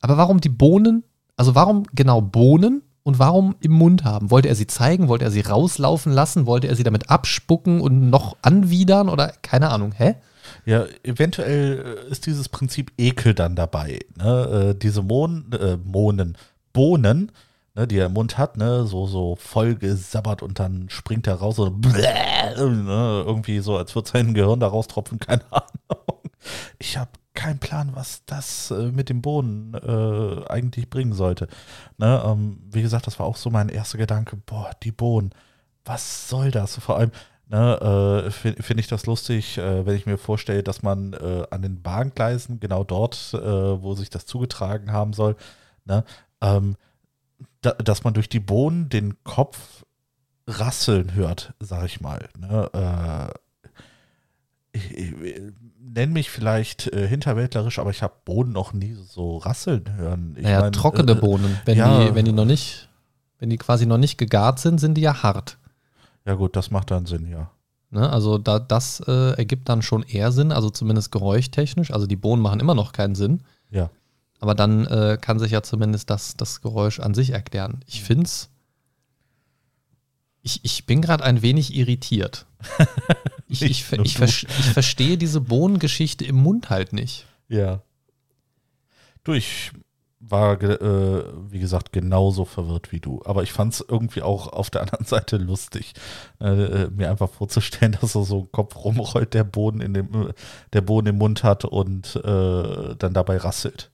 Aber warum die Bohnen? Also, warum genau Bohnen und warum im Mund haben? Wollte er sie zeigen? Wollte er sie rauslaufen lassen? Wollte er sie damit abspucken und noch anwidern? Oder keine Ahnung, hä? Ja, eventuell äh, ist dieses Prinzip Ekel dann dabei. Ne? Äh, diese Mohn, äh, Mohnen, Bohnen, ne, die er im Mund hat, ne, so, so voll gesabbert und dann springt er raus und bläh, ne, irgendwie so, als würde sein Gehirn da raustropfen, keine Ahnung. Ich habe keinen Plan, was das äh, mit dem Bohnen äh, eigentlich bringen sollte. Ne, ähm, wie gesagt, das war auch so mein erster Gedanke, boah, die Bohnen, was soll das? Vor allem, Ne, äh, Finde find ich das lustig, äh, wenn ich mir vorstelle, dass man äh, an den Bahngleisen, genau dort, äh, wo sich das zugetragen haben soll, ne, ähm, da, dass man durch die Bohnen den Kopf rasseln hört, sag ich mal. Ne, äh, ich, ich, nenn mich vielleicht äh, hinterwäldlerisch, aber ich habe Bohnen noch nie so rasseln hören. Ich naja, mein, trockene äh, Bohnen. Wenn, ja. die, wenn die noch nicht, wenn die quasi noch nicht gegart sind, sind die ja hart. Ja gut, das macht dann Sinn, ja. Ne? Also da, das äh, ergibt dann schon eher Sinn, also zumindest geräuschtechnisch. Also die Bohnen machen immer noch keinen Sinn. Ja. Aber dann äh, kann sich ja zumindest das, das Geräusch an sich erklären. Ich finde es. Ich, ich bin gerade ein wenig irritiert. Ich, ich, ich, ver- ich verstehe diese Bohnengeschichte im Mund halt nicht. Ja. Du, ich war, äh, wie gesagt, genauso verwirrt wie du. Aber ich fand es irgendwie auch auf der anderen Seite lustig, äh, äh, mir einfach vorzustellen, dass er so einen Kopf rumrollt, der Boden in dem, äh, der Boden im Mund hat und äh, dann dabei rasselt.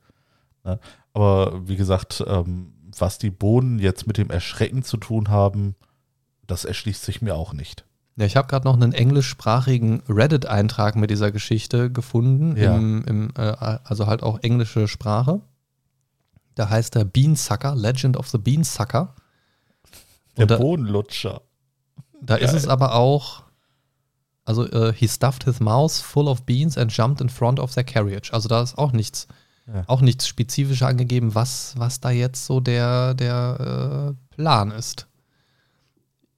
Ne? Aber wie gesagt, ähm, was die Bohnen jetzt mit dem Erschrecken zu tun haben, das erschließt sich mir auch nicht. Ja, ich habe gerade noch einen englischsprachigen Reddit-Eintrag mit dieser Geschichte gefunden, Ja. im, im, äh, also halt auch englische Sprache. Da heißt er Beansucker, Legend of the Beansucker. Der da, Bohnenlutscher. da ist Geil. es aber auch, also äh, he stuffed his mouth full of beans and jumped in front of their carriage. Also da ist auch nichts, Ja. auch nichts spezifischer angegeben, was, was da jetzt so der, der äh, Plan ist.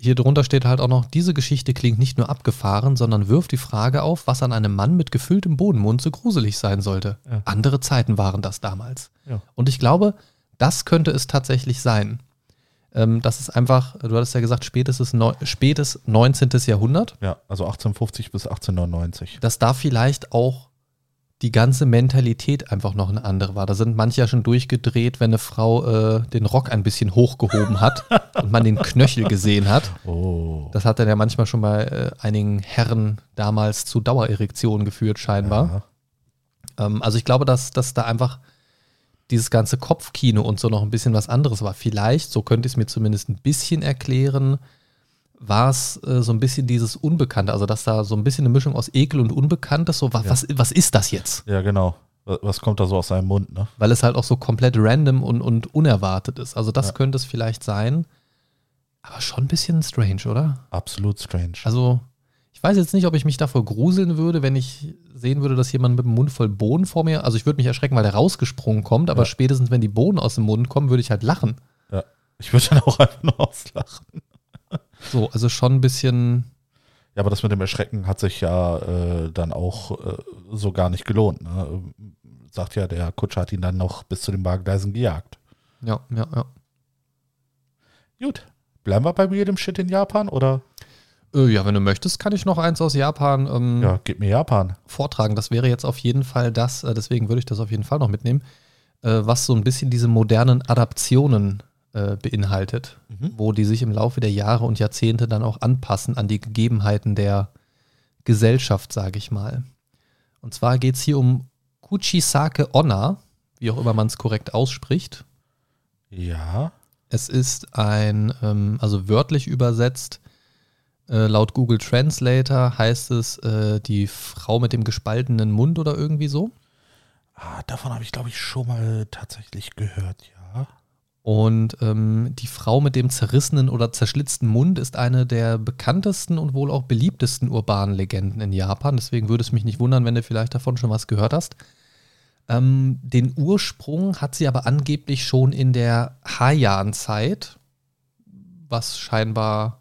Hier drunter steht halt auch noch, diese Geschichte klingt nicht nur abgefahren, sondern wirft die Frage auf, was an einem Mann mit gefülltem Bodenmund so gruselig sein sollte. Ja. Andere Zeiten waren das damals. Ja. Und ich glaube, das könnte es tatsächlich sein. Ähm, das ist einfach, du hattest ja gesagt, spätes, neu, spätes 19. Jahrhundert, Ja, also 1850 bis 1899. dass da vielleicht auch die ganze Mentalität einfach noch eine andere war. Da sind manche ja schon durchgedreht, wenn eine Frau äh, den Rock ein bisschen hochgehoben hat und man den Knöchel gesehen hat. Oh. Das hat dann ja manchmal schon bei äh, einigen Herren damals zu Dauererektionen geführt, scheinbar. Ja. Ähm, also ich glaube, dass, dass da einfach dieses ganze Kopfkino und so noch ein bisschen was anderes war. Vielleicht, so könnte ich es mir zumindest ein bisschen erklären, war es äh, so ein bisschen dieses Unbekannte, also dass da so ein bisschen eine Mischung aus Ekel und Unbekanntes, so was, Ja. was, was ist das jetzt? Ja, genau. Was- kommt da so aus seinem Mund, ne? Weil es halt auch so komplett random und, und unerwartet ist. Also das Ja. könnte es vielleicht sein, aber schon ein bisschen strange, oder? Absolut strange. Also, ich weiß jetzt nicht, ob ich mich davor gruseln würde, wenn ich sehen würde, dass jemand mit dem Mund voll Bohnen vor mir, also ich würde mich erschrecken, weil der rausgesprungen kommt, aber Ja. spätestens, wenn die Bohnen aus dem Mund kommen, würde ich halt lachen. ja. Ich würde dann auch einfach nur auslachen. So, also schon ein bisschen, Ja, aber das mit dem Erschrecken hat sich ja äh, dann auch äh, so gar nicht gelohnt. Ne? Sagt ja, der Kutscher hat ihn dann noch bis zu den Bahngleisen gejagt. ja, ja, ja. Gut. Bleiben wir bei jedem Shit in Japan oder? Äh, ja, wenn du möchtest, kann ich noch eins aus Japan ähm, Ja, gib mir Japan. vortragen. Das wäre jetzt auf jeden Fall das, äh, deswegen würde ich das auf jeden Fall noch mitnehmen, äh, was so ein bisschen diese modernen Adaptionen äh, beinhaltet, Mhm. wo die sich im Laufe der Jahre und Jahrzehnte dann auch anpassen an die Gegebenheiten der Gesellschaft, sage ich mal. Und zwar geht es hier um Kuchisake Onna, wie auch immer man es korrekt ausspricht. Ja. Es ist ein, ähm, also wörtlich übersetzt, äh, laut Google Translator heißt es äh, die Frau mit dem gespaltenen Mund oder irgendwie so. Ah, davon habe ich, glaube ich, schon mal tatsächlich gehört, ja. Und ähm, die Frau mit dem zerrissenen oder zerschlitzten Mund ist eine der bekanntesten und wohl auch beliebtesten urbanen Legenden in Japan. Deswegen würde es mich nicht wundern, wenn du vielleicht davon schon was gehört hast. Ähm, den Ursprung hat sie aber angeblich schon in der Heian-Zeit, was scheinbar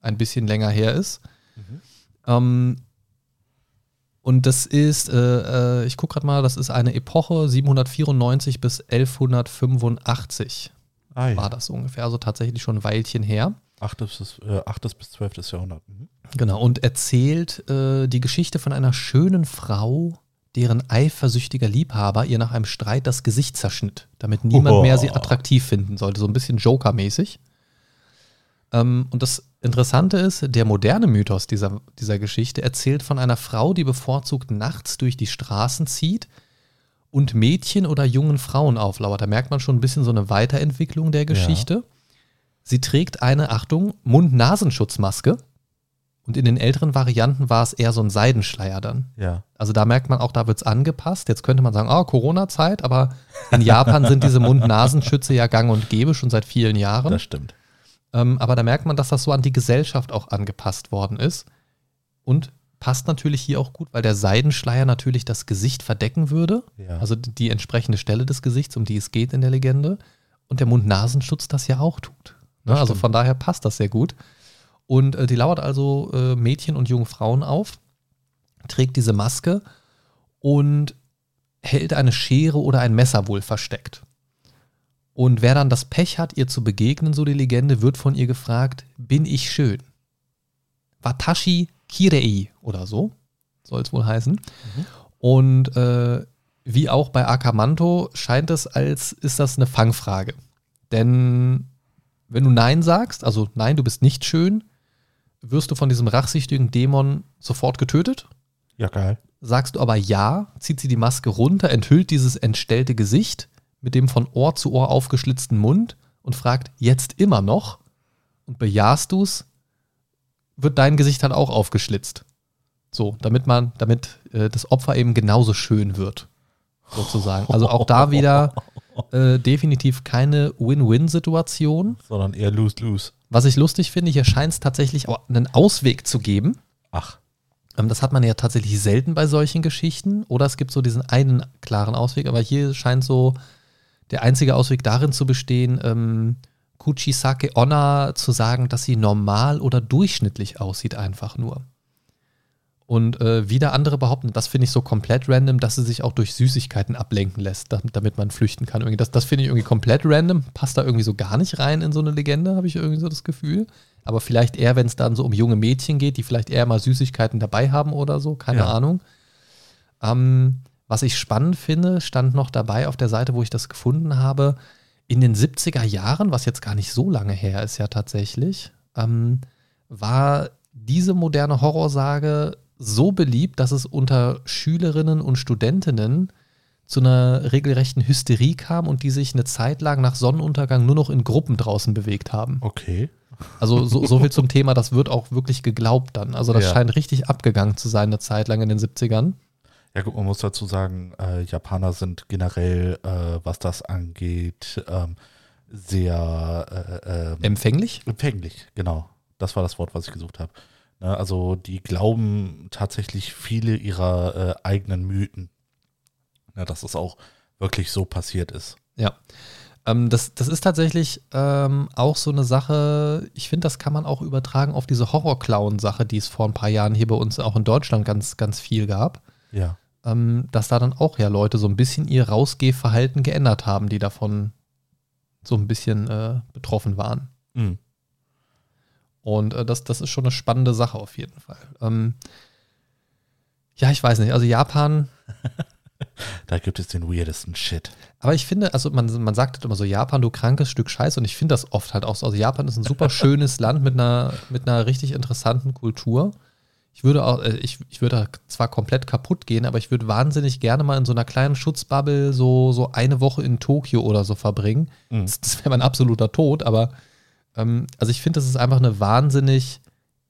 ein bisschen länger her ist. Mhm. Ähm, und das ist, äh, äh, ich gucke gerade mal, das ist eine Epoche 794 bis 1185 Ah, ja. war das ungefähr, also tatsächlich schon ein Weilchen her. Achtes bis, äh, achtes bis zwölftes Jahrhundert. Mhm. Genau, und erzählt äh, die Geschichte von einer schönen Frau, deren eifersüchtiger Liebhaber ihr nach einem Streit das Gesicht zerschnitt, damit niemand Oh. mehr sie attraktiv finden sollte. So ein bisschen Joker-mäßig. Ähm, und das Interessante ist, der moderne Mythos dieser, dieser Geschichte erzählt von einer Frau, die bevorzugt nachts durch die Straßen zieht und Mädchen oder jungen Frauen auflauert. Da merkt man schon ein bisschen so eine Weiterentwicklung der Geschichte. Sie trägt eine, Achtung, Mund-Nasenschutzmaske. Und in den älteren Varianten war es eher so ein Seidenschleier dann. Ja. Also da merkt man auch, da wird es angepasst. Jetzt könnte man sagen, oh, Corona-Zeit, aber in Japan sind diese Mund-Nasenschütze ja gang und gäbe schon seit vielen Jahren. Das stimmt. Ähm, aber da merkt man, dass das so an die Gesellschaft auch angepasst worden ist. Und passt natürlich hier auch gut, weil der Seidenschleier natürlich das Gesicht verdecken würde. Ja. Also die, entsprechende Stelle des Gesichts, um die es geht in der Legende. Und der Mund-Nasenschutz das ja auch tut. Ne? Also von daher passt das sehr gut. Und äh, die lauert also äh, Mädchen und junge Frauen auf, trägt diese Maske und hält eine Schere oder ein Messer wohl versteckt. Und wer dann das Pech hat, ihr zu begegnen, so die Legende, wird von ihr gefragt, bin ich schön? Watashi Kirei oder so, soll es wohl heißen. Und äh, wie auch bei Akamanto scheint es, als ist das eine Fangfrage. Denn wenn du Nein sagst, also nein, du bist nicht schön, wirst du von diesem rachsüchtigen Dämon sofort getötet. Ja, geil. Sagst du aber ja, zieht sie die Maske runter, enthüllt dieses entstellte Gesicht mit dem von Ohr zu Ohr aufgeschlitzten Mund und fragt jetzt immer noch und bejahst du es, wird dein Gesicht dann auch aufgeschlitzt. So, damit man, damit äh, das Opfer eben genauso schön wird, sozusagen. Also auch da wieder äh, definitiv keine Win-Win-Situation. Sondern eher lose-lose. Was ich lustig finde, hier scheint es tatsächlich auch einen Ausweg zu geben. Ach, Ähm, Das hat man ja tatsächlich selten bei solchen Geschichten. Oder es gibt so diesen einen klaren Ausweg, aber hier scheint so der einzige Ausweg darin zu bestehen, ähm, Kuchisake Onna zu sagen, dass sie normal oder durchschnittlich aussieht, einfach nur. Und äh, wieder andere behaupten, das finde ich so komplett random, dass sie sich auch durch Süßigkeiten ablenken lässt, da- damit man flüchten kann. Irgendwie Das, das finde ich irgendwie komplett random, passt da irgendwie so gar nicht rein in so eine Legende, habe ich irgendwie so das Gefühl. Aber vielleicht eher, wenn es dann so um junge Mädchen geht, die vielleicht eher mal Süßigkeiten dabei haben oder so, keine Ja. Ahnung. Ähm, was ich spannend finde, stand noch dabei auf der Seite, wo ich das gefunden habe, in den 70er Jahren, was jetzt gar nicht so lange her ist ja tatsächlich, ähm, war diese moderne Horrorsage so beliebt, dass es unter Schülerinnen und Studentinnen zu einer regelrechten Hysterie kam und die sich eine Zeit lang nach Sonnenuntergang nur noch in Gruppen draußen bewegt haben. okay. Also so, so viel zum Thema, das wird auch wirklich geglaubt dann. Also das Ja. scheint richtig abgegangen zu sein eine Zeit lang in den 70ern. Ja, gut, man muss dazu sagen, äh, Japaner sind generell, äh, was das angeht, ähm, sehr äh, ähm, Empfänglich? empfänglich. Genau, das war das Wort, was ich gesucht habe. Ne, also die glauben tatsächlich viele ihrer äh, eigenen Mythen. Ja, dass es auch wirklich so passiert ist. Ja. Ähm, das, das ist tatsächlich ähm, auch so eine Sache, ich finde, das kann man auch übertragen auf diese Horror-Clown-Sache, die es vor ein paar Jahren hier bei uns auch in Deutschland ganz, ganz viel gab. Ja. Ähm, dass da dann auch ja Leute so ein bisschen ihr Rausgehverhalten geändert haben, die davon so ein bisschen äh, betroffen waren. Mhm. Und äh, das, das ist schon eine spannende Sache auf jeden Fall. Ähm, ja, ich weiß nicht. Also Japan, Da gibt es den weirdesten Shit. aber ich finde, also man, man sagt halt immer so, Japan, du krankes Stück Scheiße. Und ich finde das oft halt auch so. Also Japan ist ein super schönes Land mit einer, mit einer richtig interessanten Kultur. Ich würde auch, äh, ich, ich würde da zwar komplett kaputt gehen, aber ich würde wahnsinnig gerne mal in so einer kleinen Schutzbubble so, so eine Woche in Tokio oder so verbringen. Mhm. Das, das wäre mein absoluter Tod, aber ähm, also ich finde, das ist einfach eine wahnsinnig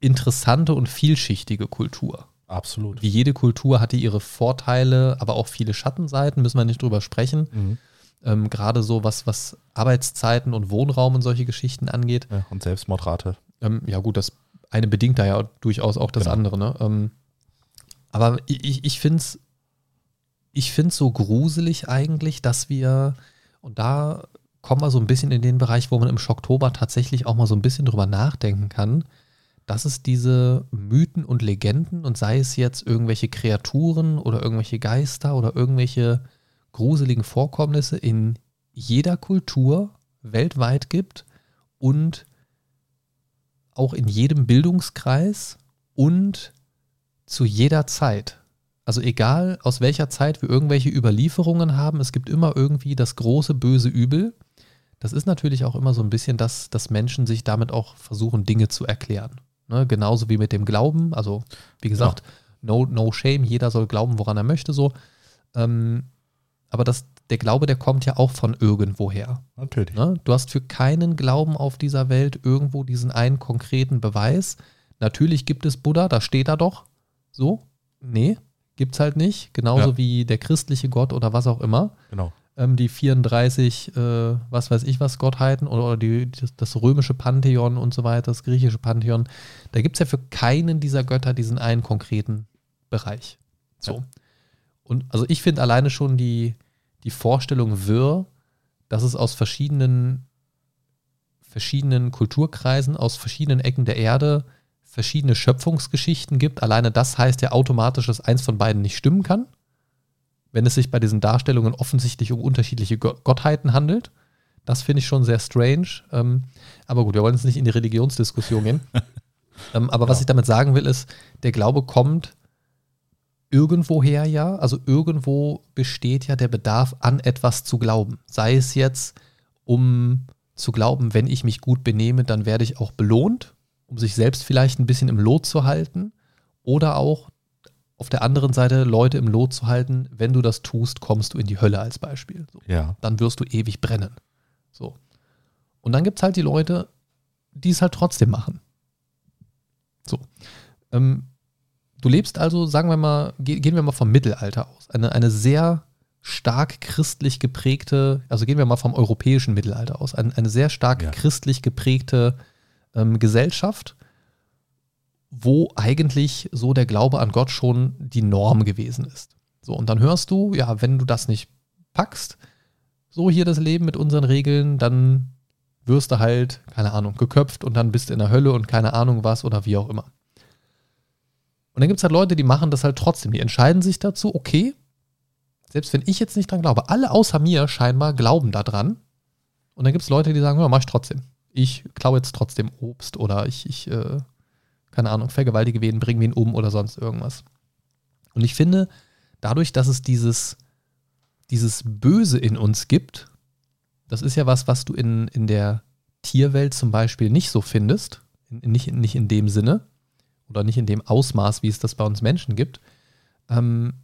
interessante und vielschichtige Kultur. Absolut. Wie jede Kultur hatte ihre Vorteile, aber auch viele Schattenseiten, müssen wir nicht drüber sprechen. Mhm. Ähm, Gerade so, was, was Arbeitszeiten und Wohnraum und solche Geschichten angeht. Ja, und Selbstmordrate. Ähm, ja, gut, das eine bedingt da ja durchaus auch das Genau. andere, ne? Ähm, aber ich, ich, ich finde es ich find's so gruselig eigentlich, dass wir, und da kommen wir so ein bisschen in den Bereich, wo man im Schocktober tatsächlich auch mal so ein bisschen drüber nachdenken kann, dass es diese Mythen und Legenden und sei es jetzt irgendwelche Kreaturen oder irgendwelche Geister oder irgendwelche gruseligen Vorkommnisse in jeder Kultur weltweit gibt und auch in jedem Bildungskreis und zu jeder Zeit. Also egal aus welcher Zeit wir irgendwelche Überlieferungen haben, es gibt immer irgendwie das große böse Übel. Das ist natürlich auch immer so ein bisschen das, dass Menschen sich damit auch versuchen, Dinge zu erklären. Ne? Genauso wie mit dem Glauben. Also, wie gesagt, no, no shame, jeder soll glauben, woran er möchte, so. Ähm, aber das, der Glaube, der kommt ja auch von irgendwoher. Natürlich. Ne? Du hast für keinen Glauben auf dieser Welt irgendwo diesen einen konkreten Beweis. Natürlich gibt es Buddha, da steht er doch. So? Nee, gibt's halt nicht. Genauso Ja. wie der christliche Gott oder was auch immer. Genau. Ähm, die 34, äh, was weiß ich was, Gottheiten oder, oder die, das, das römische Pantheon und so weiter, das griechische Pantheon. Da gibt es ja für keinen dieser Götter diesen einen konkreten Bereich. So. Ja. Und also ich finde alleine schon die, die Vorstellung wirr, dass es aus verschiedenen, verschiedenen Kulturkreisen, aus verschiedenen Ecken der Erde verschiedene Schöpfungsgeschichten gibt. Alleine das heißt ja automatisch, dass eins von beiden nicht stimmen kann. Wenn es sich bei diesen Darstellungen offensichtlich um unterschiedliche Go- Gottheiten handelt. Das finde ich schon sehr strange. Ähm, aber gut, wir wollen jetzt nicht in die Religionsdiskussion gehen. ähm, aber was Ja. ich damit sagen will, ist, der Glaube kommt irgendwoher ja, also irgendwo besteht ja der Bedarf an etwas zu glauben. Sei es jetzt, um zu glauben, wenn ich mich gut benehme, dann werde ich auch belohnt, um sich selbst vielleicht ein bisschen im Lot zu halten. Oder auch auf der anderen Seite Leute im Lot zu halten, wenn du das tust, kommst du in die Hölle als Beispiel. So. Ja. Dann wirst du ewig brennen. So. Und dann gibt es halt die Leute, die es halt trotzdem machen. So. Ähm, du lebst also, sagen wir mal, ge gehen wir mal vom Mittelalter aus. Eine, eine sehr stark christlich geprägte, also gehen wir mal vom europäischen Mittelalter aus, eine, eine sehr stark Ja. christlich geprägte ähm, Gesellschaft, wo eigentlich so der Glaube an Gott schon die Norm gewesen ist. So, und dann hörst du, ja, wenn du das nicht packst, so hier das Leben mit unseren Regeln, dann wirst du halt, keine Ahnung, geköpft und dann bist du in der Hölle und keine Ahnung was oder wie auch immer. Und dann gibt es halt Leute, die machen das halt trotzdem. Die entscheiden sich dazu, okay, selbst wenn ich jetzt nicht dran glaube, alle außer mir scheinbar glauben daran. Und dann gibt es Leute, die sagen, ja, mach ich trotzdem. Ich klaue jetzt trotzdem Obst oder ich, ich äh, keine Ahnung, vergewaltige wen, bringe wen um oder sonst irgendwas. Und ich finde, dadurch, dass es dieses, dieses Böse in uns gibt, das ist ja was, was du in, in der Tierwelt zum Beispiel nicht so findest, in, nicht, nicht in dem Sinne oder nicht in dem Ausmaß, wie es das bei uns Menschen gibt. Ähm,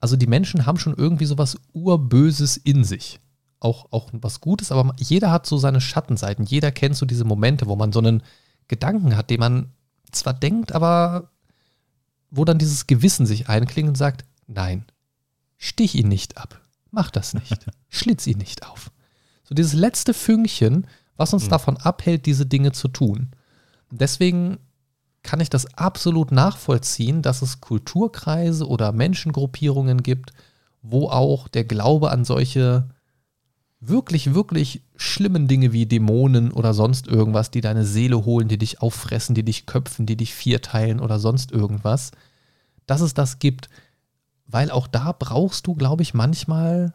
also die Menschen haben schon irgendwie so was Urböses in sich. Auch, auch was Gutes, aber jeder hat so seine Schattenseiten. Jeder kennt so diese Momente, wo man so einen Gedanken hat, den man zwar denkt, aber wo dann dieses Gewissen sich einklingt und sagt, nein, stich ihn nicht ab, mach das nicht, schlitz ihn nicht auf. So dieses letzte Fünkchen, was uns Mhm. davon abhält, diese Dinge zu tun. Deswegen kann ich das absolut nachvollziehen, dass es Kulturkreise oder Menschengruppierungen gibt, wo auch der Glaube an solche wirklich, wirklich schlimmen Dinge wie Dämonen oder sonst irgendwas, die deine Seele holen, die dich auffressen, die dich köpfen, die dich vierteilen oder sonst irgendwas, dass es das gibt. Weil auch da brauchst du, glaube ich, manchmal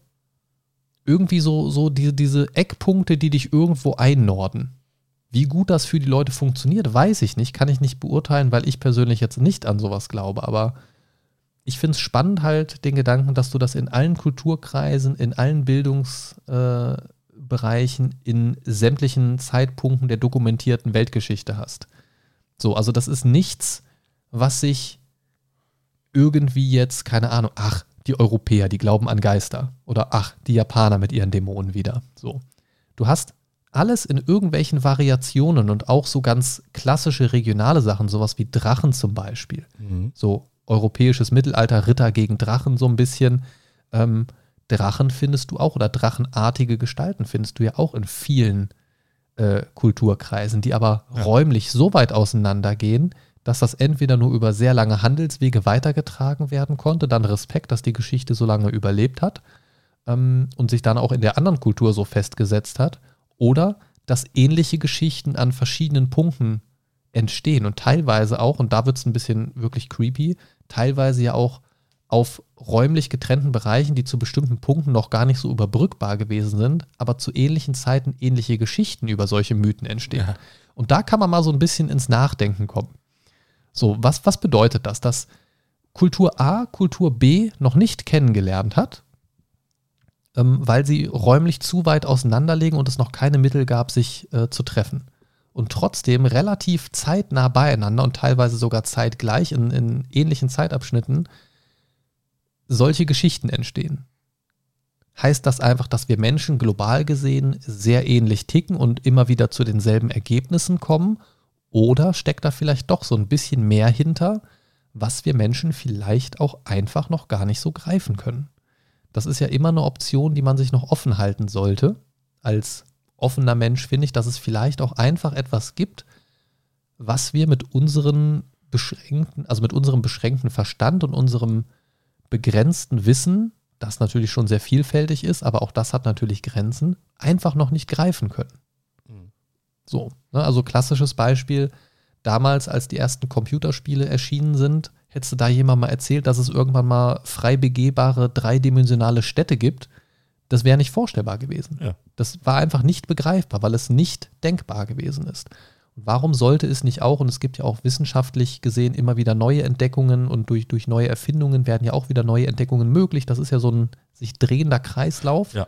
irgendwie so, so diese, diese Eckpunkte, die dich irgendwo einnorden. Wie gut das für die Leute funktioniert, weiß ich nicht, kann ich nicht beurteilen, weil ich persönlich jetzt nicht an sowas glaube. Aber ich finde es spannend halt den Gedanken, dass du das in allen Kulturkreisen, in allen Bildungsbereichen, äh, in sämtlichen Zeitpunkten der dokumentierten Weltgeschichte hast. So, also das ist nichts, was sich irgendwie jetzt, keine Ahnung, ach, die Europäer, die glauben an Geister. Oder ach, die Japaner mit ihren Dämonen wieder. So. Du hast alles in irgendwelchen Variationen und auch so ganz klassische regionale Sachen, sowas wie Drachen zum Beispiel. Mhm. So europäisches Mittelalter, Ritter gegen Drachen so ein bisschen. Ähm, Drachen findest du auch oder drachenartige Gestalten findest du ja auch in vielen äh, Kulturkreisen, die aber Ja. räumlich so weit auseinandergehen, dass das entweder nur über sehr lange Handelswege weitergetragen werden konnte, dann Respekt, dass die Geschichte so lange überlebt hat ähm, und sich dann auch in der anderen Kultur so festgesetzt hat, oder dass ähnliche Geschichten an verschiedenen Punkten entstehen und teilweise auch, und da wird es ein bisschen wirklich creepy, teilweise ja auch auf räumlich getrennten Bereichen, die zu bestimmten Punkten noch gar nicht so überbrückbar gewesen sind, aber zu ähnlichen Zeiten ähnliche Geschichten über solche Mythen entstehen. Ja. Und da kann man mal so ein bisschen ins Nachdenken kommen. So, was, was bedeutet das? Dass Kultur A Kultur B noch nicht kennengelernt hat, ähm, weil sie räumlich zu weit auseinanderlegen und es noch keine Mittel gab, sich äh, zu treffen. Und trotzdem relativ zeitnah beieinander und teilweise sogar zeitgleich in, in ähnlichen Zeitabschnitten solche Geschichten entstehen. Heißt das einfach, dass wir Menschen global gesehen sehr ähnlich ticken und immer wieder zu denselben Ergebnissen kommen? Oder steckt da vielleicht doch so ein bisschen mehr hinter, was wir Menschen vielleicht auch einfach noch gar nicht so greifen können? Das ist ja immer eine Option, die man sich noch offen halten sollte. Als offener Mensch finde ich, dass es vielleicht auch einfach etwas gibt, was wir mit unseren beschränkten, also mit unserem beschränkten Verstand und unserem begrenzten Wissen, das natürlich schon sehr vielfältig ist, aber auch das hat natürlich Grenzen, einfach noch nicht greifen können. Mhm. So, ne, also klassisches Beispiel, damals, als die ersten Computerspiele erschienen sind, hättest du da jemand mal erzählt, dass es irgendwann mal frei begehbare dreidimensionale Städte gibt, das wäre nicht vorstellbar gewesen. Ja. Das war einfach nicht begreifbar, weil es nicht denkbar gewesen ist. Warum sollte es nicht auch, und es gibt ja auch wissenschaftlich gesehen immer wieder neue Entdeckungen und durch, durch neue Erfindungen werden ja auch wieder neue Entdeckungen möglich. Das ist ja so ein sich drehender Kreislauf. Ja.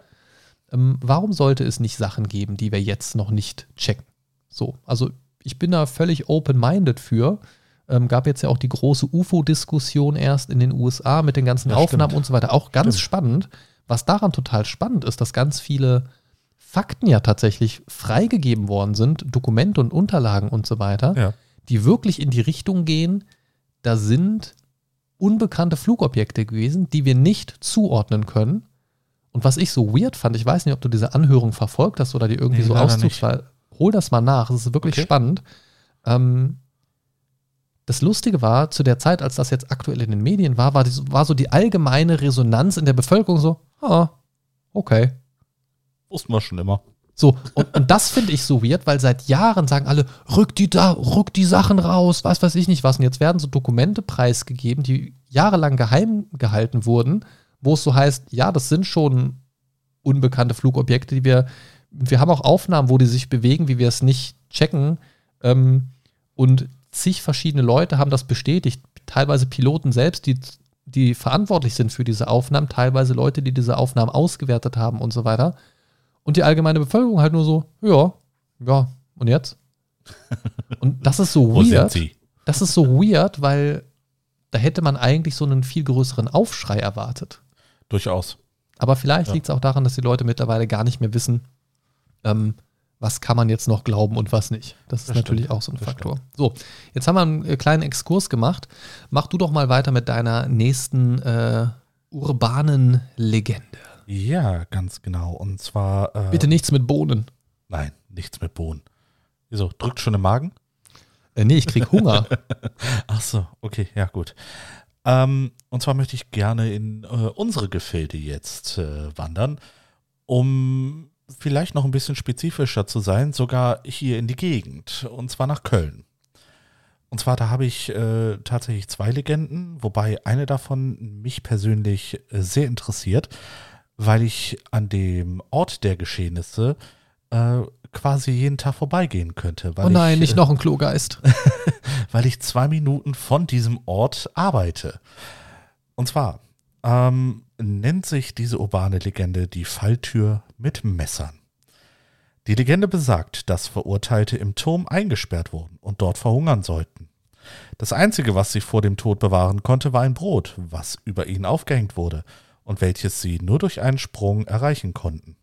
Ähm, warum sollte es nicht Sachen geben, die wir jetzt noch nicht checken? So, also ich bin da völlig open-minded für. Ähm, gab jetzt ja auch die große UFO-Diskussion erst in den USA mit den ganzen Ja, Aufnahmen stimmt. und so weiter. Auch ganz Stimmt. spannend. Was daran total spannend ist, dass ganz viele Fakten ja tatsächlich freigegeben worden sind, Dokumente und Unterlagen und so weiter, Ja. die wirklich in die Richtung gehen, da sind unbekannte Flugobjekte gewesen, die wir nicht zuordnen können. Und was ich so weird fand, ich weiß nicht, ob du diese Anhörung verfolgt hast oder die irgendwie Nee, so Auszugswahl. Hol das mal nach, es ist wirklich Okay. spannend. Ähm, das Lustige war, zu der Zeit, als das jetzt aktuell in den Medien war, war, die, war so die allgemeine Resonanz in der Bevölkerung so, ah, okay. Wussten wir schon immer. So, und, und das finde ich so weird, weil seit Jahren sagen alle, rück die da, rück die Sachen raus, was weiß ich nicht was. Und jetzt werden so Dokumente preisgegeben, die jahrelang geheim gehalten wurden, wo es so heißt, ja, das sind schon unbekannte Flugobjekte, die wir, wir haben auch Aufnahmen, wo die sich bewegen, wie wir es nicht checken. Ähm, und zig verschiedene Leute haben das bestätigt. Teilweise Piloten selbst, die, die verantwortlich sind für diese Aufnahmen, teilweise Leute, die diese Aufnahmen ausgewertet haben und so weiter. Und die allgemeine Bevölkerung halt nur so, ja, ja, und jetzt? Und das ist so weird. Das ist so weird, weil da hätte man eigentlich so einen viel größeren Aufschrei erwartet. Durchaus. Aber vielleicht Ja. liegt es auch daran, dass die Leute mittlerweile gar nicht mehr wissen, ähm, was kann man jetzt noch glauben und was nicht. Das ist Das natürlich stimmt. auch so ein Das Faktor. So, jetzt haben wir einen äh, kleinen Exkurs gemacht. Mach du doch mal weiter mit deiner nächsten äh, urbanen Legende. Ja, ganz genau. Und zwar. Äh, Bitte nichts mit Bohnen. Nein, nichts mit Bohnen. Wieso? Drückt schon im Magen? Äh, nee, ich krieg Hunger. Ach so, okay, ja gut. Ähm, und zwar möchte ich gerne in äh, unsere Gefilde jetzt äh, wandern, um vielleicht noch ein bisschen spezifischer zu sein, sogar hier in die Gegend, und zwar nach Köln. Und zwar, da habe ich äh, tatsächlich zwei Legenden, wobei eine davon mich persönlich äh, sehr interessiert, weil ich an dem Ort der Geschehnisse äh, quasi jeden Tag vorbeigehen könnte. Weil oh nein, ich, nicht äh, noch ein Klogeist. weil ich zwei Minuten von diesem Ort arbeite. Und zwar ähm, nennt sich diese urbane Legende die Falltür mit Messern. Die Legende besagt, dass Verurteilte im Turm eingesperrt wurden und dort verhungern sollten. Das Einzige, was sie vor dem Tod bewahren konnte, war ein Brot, was über ihnen aufgehängt wurde und welches sie nur durch einen Sprung erreichen konnten.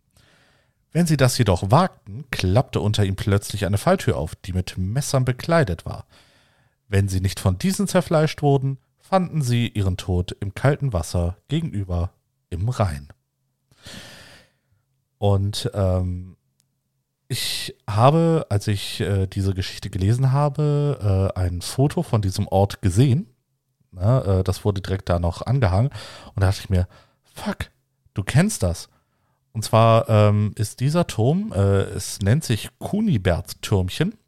Wenn sie das jedoch wagten, klappte unter ihm plötzlich eine Falltür auf, die mit Messern bekleidet war. Wenn sie nicht von diesen zerfleischt wurden, fanden sie ihren Tod im kalten Wasser gegenüber im Rhein. Und ähm, ich habe, als ich äh, diese Geschichte gelesen habe, äh, ein Foto von diesem Ort gesehen. Na, äh, das wurde direkt da noch angehangen. Und da dachte ich mir, fuck, du kennst das. Und zwar ähm, ist dieser Turm, äh, es nennt sich Kunibert-Türmchen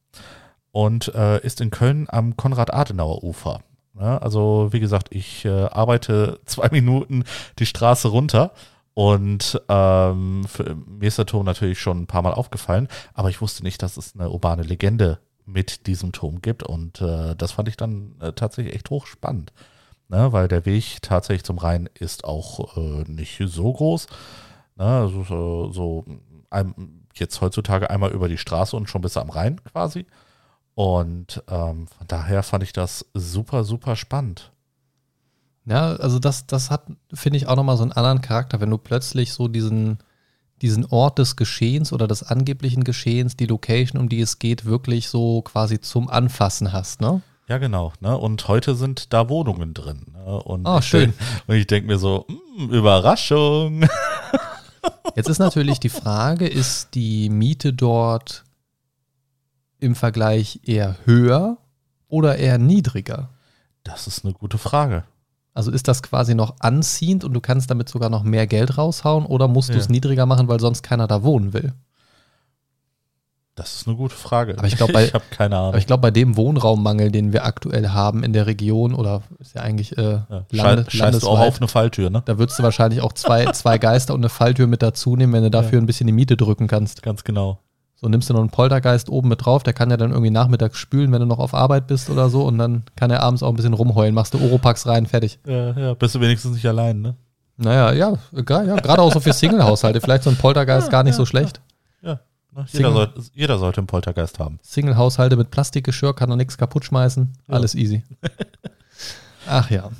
und äh, ist in Köln am Konrad-Adenauer-Ufer. Ja, also wie gesagt, ich äh, arbeite zwei Minuten die Straße runter und ähm, für, mir ist der Turm natürlich schon ein paar Mal aufgefallen, aber ich wusste nicht, dass es eine urbane Legende mit diesem Turm gibt und äh, das fand ich dann äh, tatsächlich echt hochspannend, ne, weil der Weg tatsächlich zum Rhein ist auch äh, nicht so groß. Ne, also so, so ein, jetzt heutzutage einmal über die Straße und schon bis am Rhein quasi. Und ähm, von daher fand ich das super, super spannend. Ja, also das, das hat, finde ich, auch nochmal so einen anderen Charakter, wenn du plötzlich so diesen, diesen Ort des Geschehens oder des angeblichen Geschehens, die Location, um die es geht, wirklich so quasi zum Anfassen hast, ne? Ja, genau. Ne? Und heute sind da Wohnungen drin. Ne? Und ich schön. Denk, und ich denke mir so, "Mm, Überraschung. Jetzt ist natürlich die Frage, ist die Miete dort im Vergleich eher höher oder eher niedriger? Das ist eine gute Frage. Also ist das quasi noch anziehend und du kannst damit sogar noch mehr Geld raushauen oder musst du Ja. es niedriger machen, weil sonst keiner da wohnen will? Das ist eine gute Frage. Aber ich bei- Ahnung. Aber ich glaube, bei dem Wohnraummangel, den wir aktuell haben in der Region oder ist ja eigentlich äh, ja. Lande, Schei- Scheißt du auch auf eine Falltür, ne? da würdest du wahrscheinlich auch zwei, zwei Geister und eine Falltür mit dazu nehmen, wenn du dafür ein bisschen die Miete drücken kannst. Ganz genau. So nimmst du noch einen Poltergeist oben mit drauf, der kann ja dann irgendwie nachmittags spülen, wenn du noch auf Arbeit bist oder so und dann kann er abends auch ein bisschen rumheulen, machst du Oropax rein, fertig. Ja, ja, bist du wenigstens nicht allein, ne? Naja, ja, gerade ja, gerade auch so für Single-Haushalte, vielleicht so ein Poltergeist Ja, gar nicht ja, so schlecht. Ja. Single- Jeder, soll, jeder sollte einen Poltergeist haben. Single-Haushalte mit Plastikgeschirr, kann er nichts kaputt schmeißen, alles easy. Ach ja.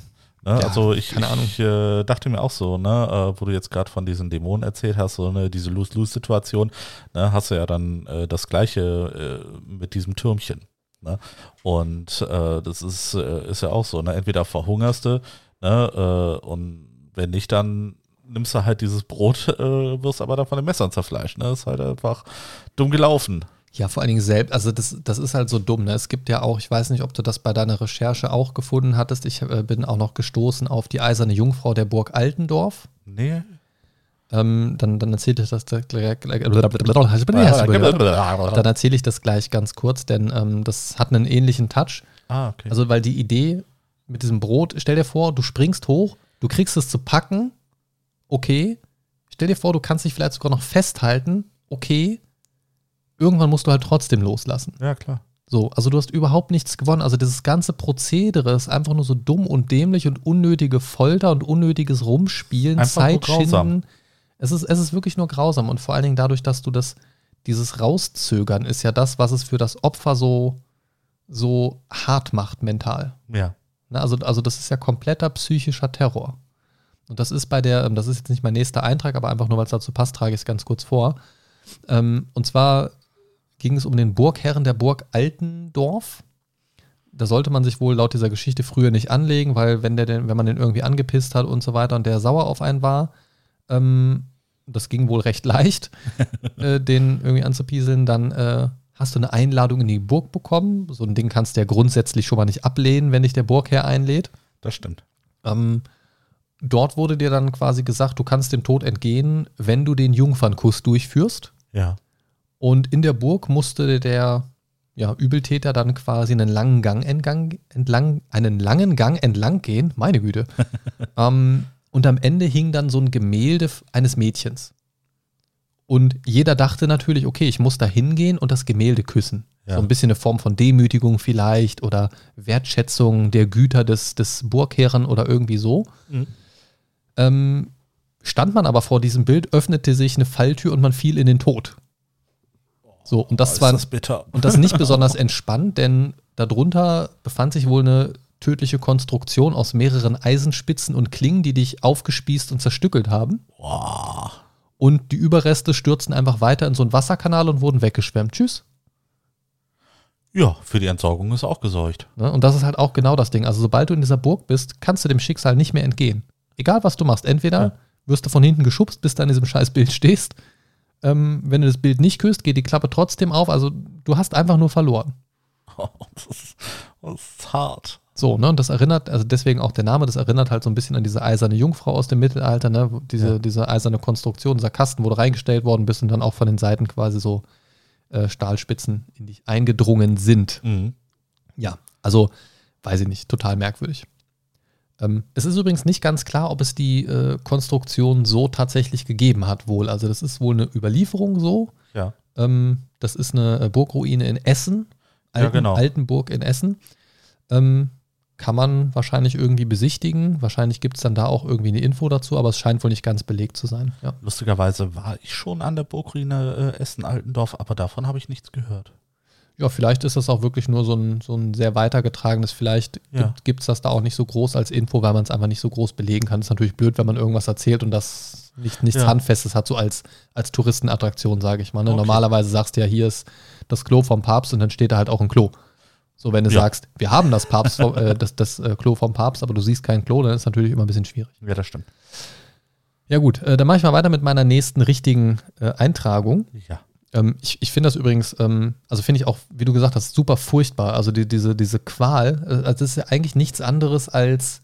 Ne? Ja, also ich, keine Ahnung. ich äh, dachte mir auch so, ne, äh, wo du jetzt gerade von diesen Dämonen erzählt hast, so ne, diese Lose-Lose-Situation, ne, hast du ja dann äh, das gleiche äh, mit diesem Türmchen. Ne? Und äh, das ist, äh, ist ja auch so, ne? Entweder verhungerst du, ne, und wenn nicht, dann nimmst du halt dieses Brot, wirst aber dann von den Messern zerfleischt. Ne? Ist halt einfach dumm gelaufen. Ja, vor allen Dingen selbst, also das, das ist halt so dumm. Ne? Es gibt ja auch, ich weiß nicht, ob du das bei deiner Recherche auch gefunden hattest, ich äh, bin auch noch gestoßen auf die eiserne Jungfrau der Burg Altendorf. Nee. Ähm, dann, dann erzähle ich das gleich. Dann erzähle ich das gleich ganz kurz, denn ähm, das hat einen ähnlichen Touch. Ah, okay. Also, weil die Idee mit diesem Brot, stell dir vor, du springst hoch, du kriegst es zu packen, okay. Stell dir vor, du kannst dich vielleicht sogar noch festhalten, okay. Irgendwann musst du halt trotzdem loslassen. ja, klar. So, also du hast überhaupt nichts gewonnen. Also dieses ganze Prozedere ist einfach nur so dumm und dämlich und unnötige Folter und unnötiges Rumspielen, Einfach nur Zeit grausam. schinden. Es ist, es ist wirklich nur grausam und vor allen Dingen dadurch, dass du das, dieses Rauszögern ist ja das, was es für das Opfer so, so hart macht mental. Ja. Also, also das ist ja kompletter psychischer Terror. Und das ist bei der, ähm, das ist jetzt nicht mein nächster Eintrag, aber einfach nur, weil es dazu passt, trage ich es ganz kurz vor. Ähm, und zwar ging es um den Burgherren der Burg Altendorf. Da sollte man sich wohl laut dieser Geschichte früher nicht anlegen, weil wenn der den, wenn man den irgendwie angepisst hat und so weiter und der sauer auf einen war, ähm, das ging wohl recht leicht, äh, den irgendwie anzupieseln, dann äh, hast du eine Einladung in die Burg bekommen. So ein Ding kannst du ja grundsätzlich schon mal nicht ablehnen, wenn dich der Burgherr einlädt. Das stimmt. Ähm, dort wurde dir dann quasi gesagt, du kannst dem Tod entgehen, wenn du den Jungfernkuss durchführst. Ja. Und in der Burg musste der ja, Übeltäter dann quasi einen langen Gang entlang, entlang, einen langen Gang entlang gehen, meine Güte. ähm, und am Ende hing dann so ein Gemälde eines Mädchens. Und jeder dachte natürlich, okay, ich muss da hingehen und das Gemälde küssen. Ja. So ein bisschen eine Form von Demütigung vielleicht oder Wertschätzung der Güter des, des Burgherren oder irgendwie so. Mhm. Ähm, stand man aber vor diesem Bild, öffnete sich eine Falltür und man fiel in den Tod. So, und das Oh, ist war das und das nicht besonders entspannt, denn darunter befand sich wohl eine tödliche Konstruktion aus mehreren Eisenspitzen und Klingen, die dich aufgespießt und zerstückelt haben. Boah. Und die Überreste stürzten einfach weiter in so einen Wasserkanal und wurden weggeschwemmt. Tschüss. Ja, für die Entsorgung ist auch gesorgt. Ne? Und das ist halt auch genau das Ding. Also sobald du in dieser Burg bist, kannst du dem Schicksal nicht mehr entgehen. Egal was du machst. Entweder Ja. wirst du von hinten geschubst, bis du an diesem scheiß Bild stehst. Ähm, wenn du das Bild nicht küsst, geht die Klappe trotzdem auf. Also du hast einfach nur verloren. das, ist, das ist hart. So, ne, und das erinnert, also deswegen auch der Name, das erinnert halt so ein bisschen an diese eiserne Jungfrau aus dem Mittelalter, ne, diese, Ja. diese eiserne Konstruktion, dieser Kasten, wo du reingestellt worden bist und dann auch von den Seiten quasi so äh, Stahlspitzen in dich eingedrungen sind. Mhm. Ja, also weiß ich nicht, total merkwürdig. Ähm, es ist übrigens nicht ganz klar, ob es die äh, Konstruktion so tatsächlich gegeben hat, wohl. Also das ist wohl eine Überlieferung so. Ja. Ähm, das ist eine äh, Burgruine in Essen. Ja, Alten, genau. Altenburg in Essen. Ähm, kann man wahrscheinlich irgendwie besichtigen. Wahrscheinlich gibt es dann da auch irgendwie eine Info dazu, aber es scheint wohl nicht ganz belegt zu sein. Ja. Lustigerweise war ich schon an der Burgruine äh, Essen-Altendorf, aber davon habe ich nichts gehört. Ja, vielleicht ist das auch wirklich nur so ein, so ein sehr weitergetragenes. Vielleicht Ja. gibt es das da auch nicht so groß als Info, weil man es einfach nicht so groß belegen kann. ist natürlich blöd, wenn man irgendwas erzählt und das nicht, nichts Ja. Handfestes hat, so als, als Touristenattraktion, sage ich mal. Ne? Okay. Normalerweise sagst du ja, hier ist das Klo vom Papst und dann steht da halt auch ein Klo. So, wenn du Ja. sagst, wir haben das, Papst, vom- äh, das, das äh, Klo vom Papst, aber du siehst kein Klo, dann ist natürlich immer ein bisschen schwierig. Ja, das stimmt. Ja gut, äh, dann mache ich mal weiter mit meiner nächsten richtigen äh, Eintragung. Ja. Ähm, ich ich finde das übrigens, ähm, also finde ich auch, wie du gesagt hast, super furchtbar. Also die, diese, diese Qual, äh, also das ist ja eigentlich nichts anderes als,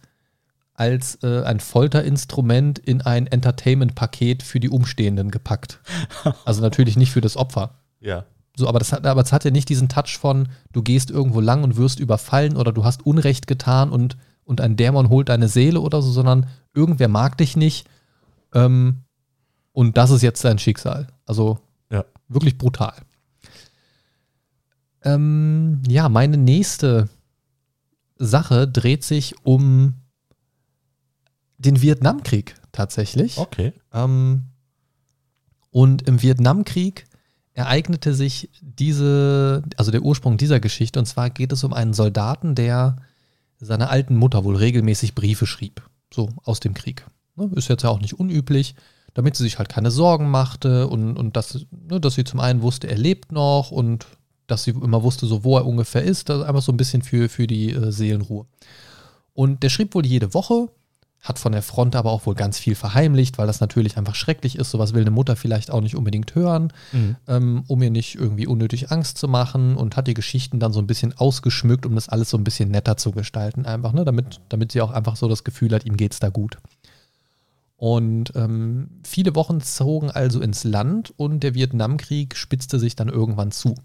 als äh, ein Folterinstrument in ein Entertainment-Paket für die Umstehenden gepackt. Also natürlich nicht für das Opfer. Ja. So, aber das hat, aber es hat ja nicht diesen Touch von, du gehst irgendwo lang und wirst überfallen oder du hast Unrecht getan und, und ein Dämon holt deine Seele oder so, sondern irgendwer mag dich nicht ähm, und das ist jetzt dein Schicksal. Also. Wirklich brutal. Ähm, ja, meine nächste Sache dreht sich um den Vietnamkrieg tatsächlich. Okay. Ähm, und im Vietnamkrieg ereignete sich diese, also der Ursprung dieser Geschichte, und zwar geht es um einen Soldaten, der seiner alten Mutter wohl regelmäßig Briefe schrieb, so aus dem Krieg. Ne, ist jetzt ja auch nicht unüblich, damit sie sich halt keine Sorgen machte und, und dass, ne, dass sie zum einen wusste, er lebt noch und dass sie immer wusste, so wo er ungefähr ist, das einfach so ein bisschen für, für die äh, Seelenruhe. Und der schrieb wohl jede Woche, hat von der Front aber auch wohl ganz viel verheimlicht, weil das natürlich einfach schrecklich ist. Sowas will eine Mutter vielleicht auch nicht unbedingt hören, Mhm. ähm, um ihr nicht irgendwie unnötig Angst zu machen und hat die Geschichten dann so ein bisschen ausgeschmückt, um das alles so ein bisschen netter zu gestalten, einfach, ne? damit, damit sie auch einfach so das Gefühl hat, ihm geht's da gut. Und ähm, viele Wochen zogen also ins Land und der Vietnamkrieg spitzte sich dann irgendwann zu.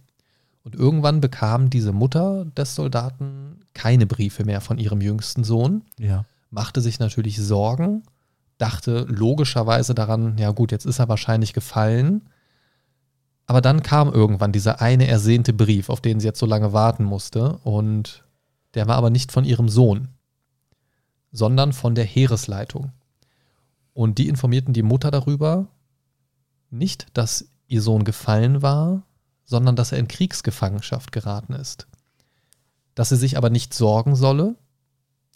Und irgendwann bekam diese Mutter des Soldaten keine Briefe mehr von ihrem jüngsten Sohn Ja. machte sich natürlich Sorgen, dachte logischerweise daran, ja gut, jetzt ist er wahrscheinlich gefallen. Aber dann kam irgendwann dieser eine ersehnte Brief, auf den sie jetzt so lange warten musste. Und der war aber nicht von ihrem Sohn, sondern von der Heeresleitung. Und die informierten die Mutter darüber, nicht, dass ihr Sohn gefallen war, sondern dass er in Kriegsgefangenschaft geraten ist. Dass sie sich aber nicht sorgen solle,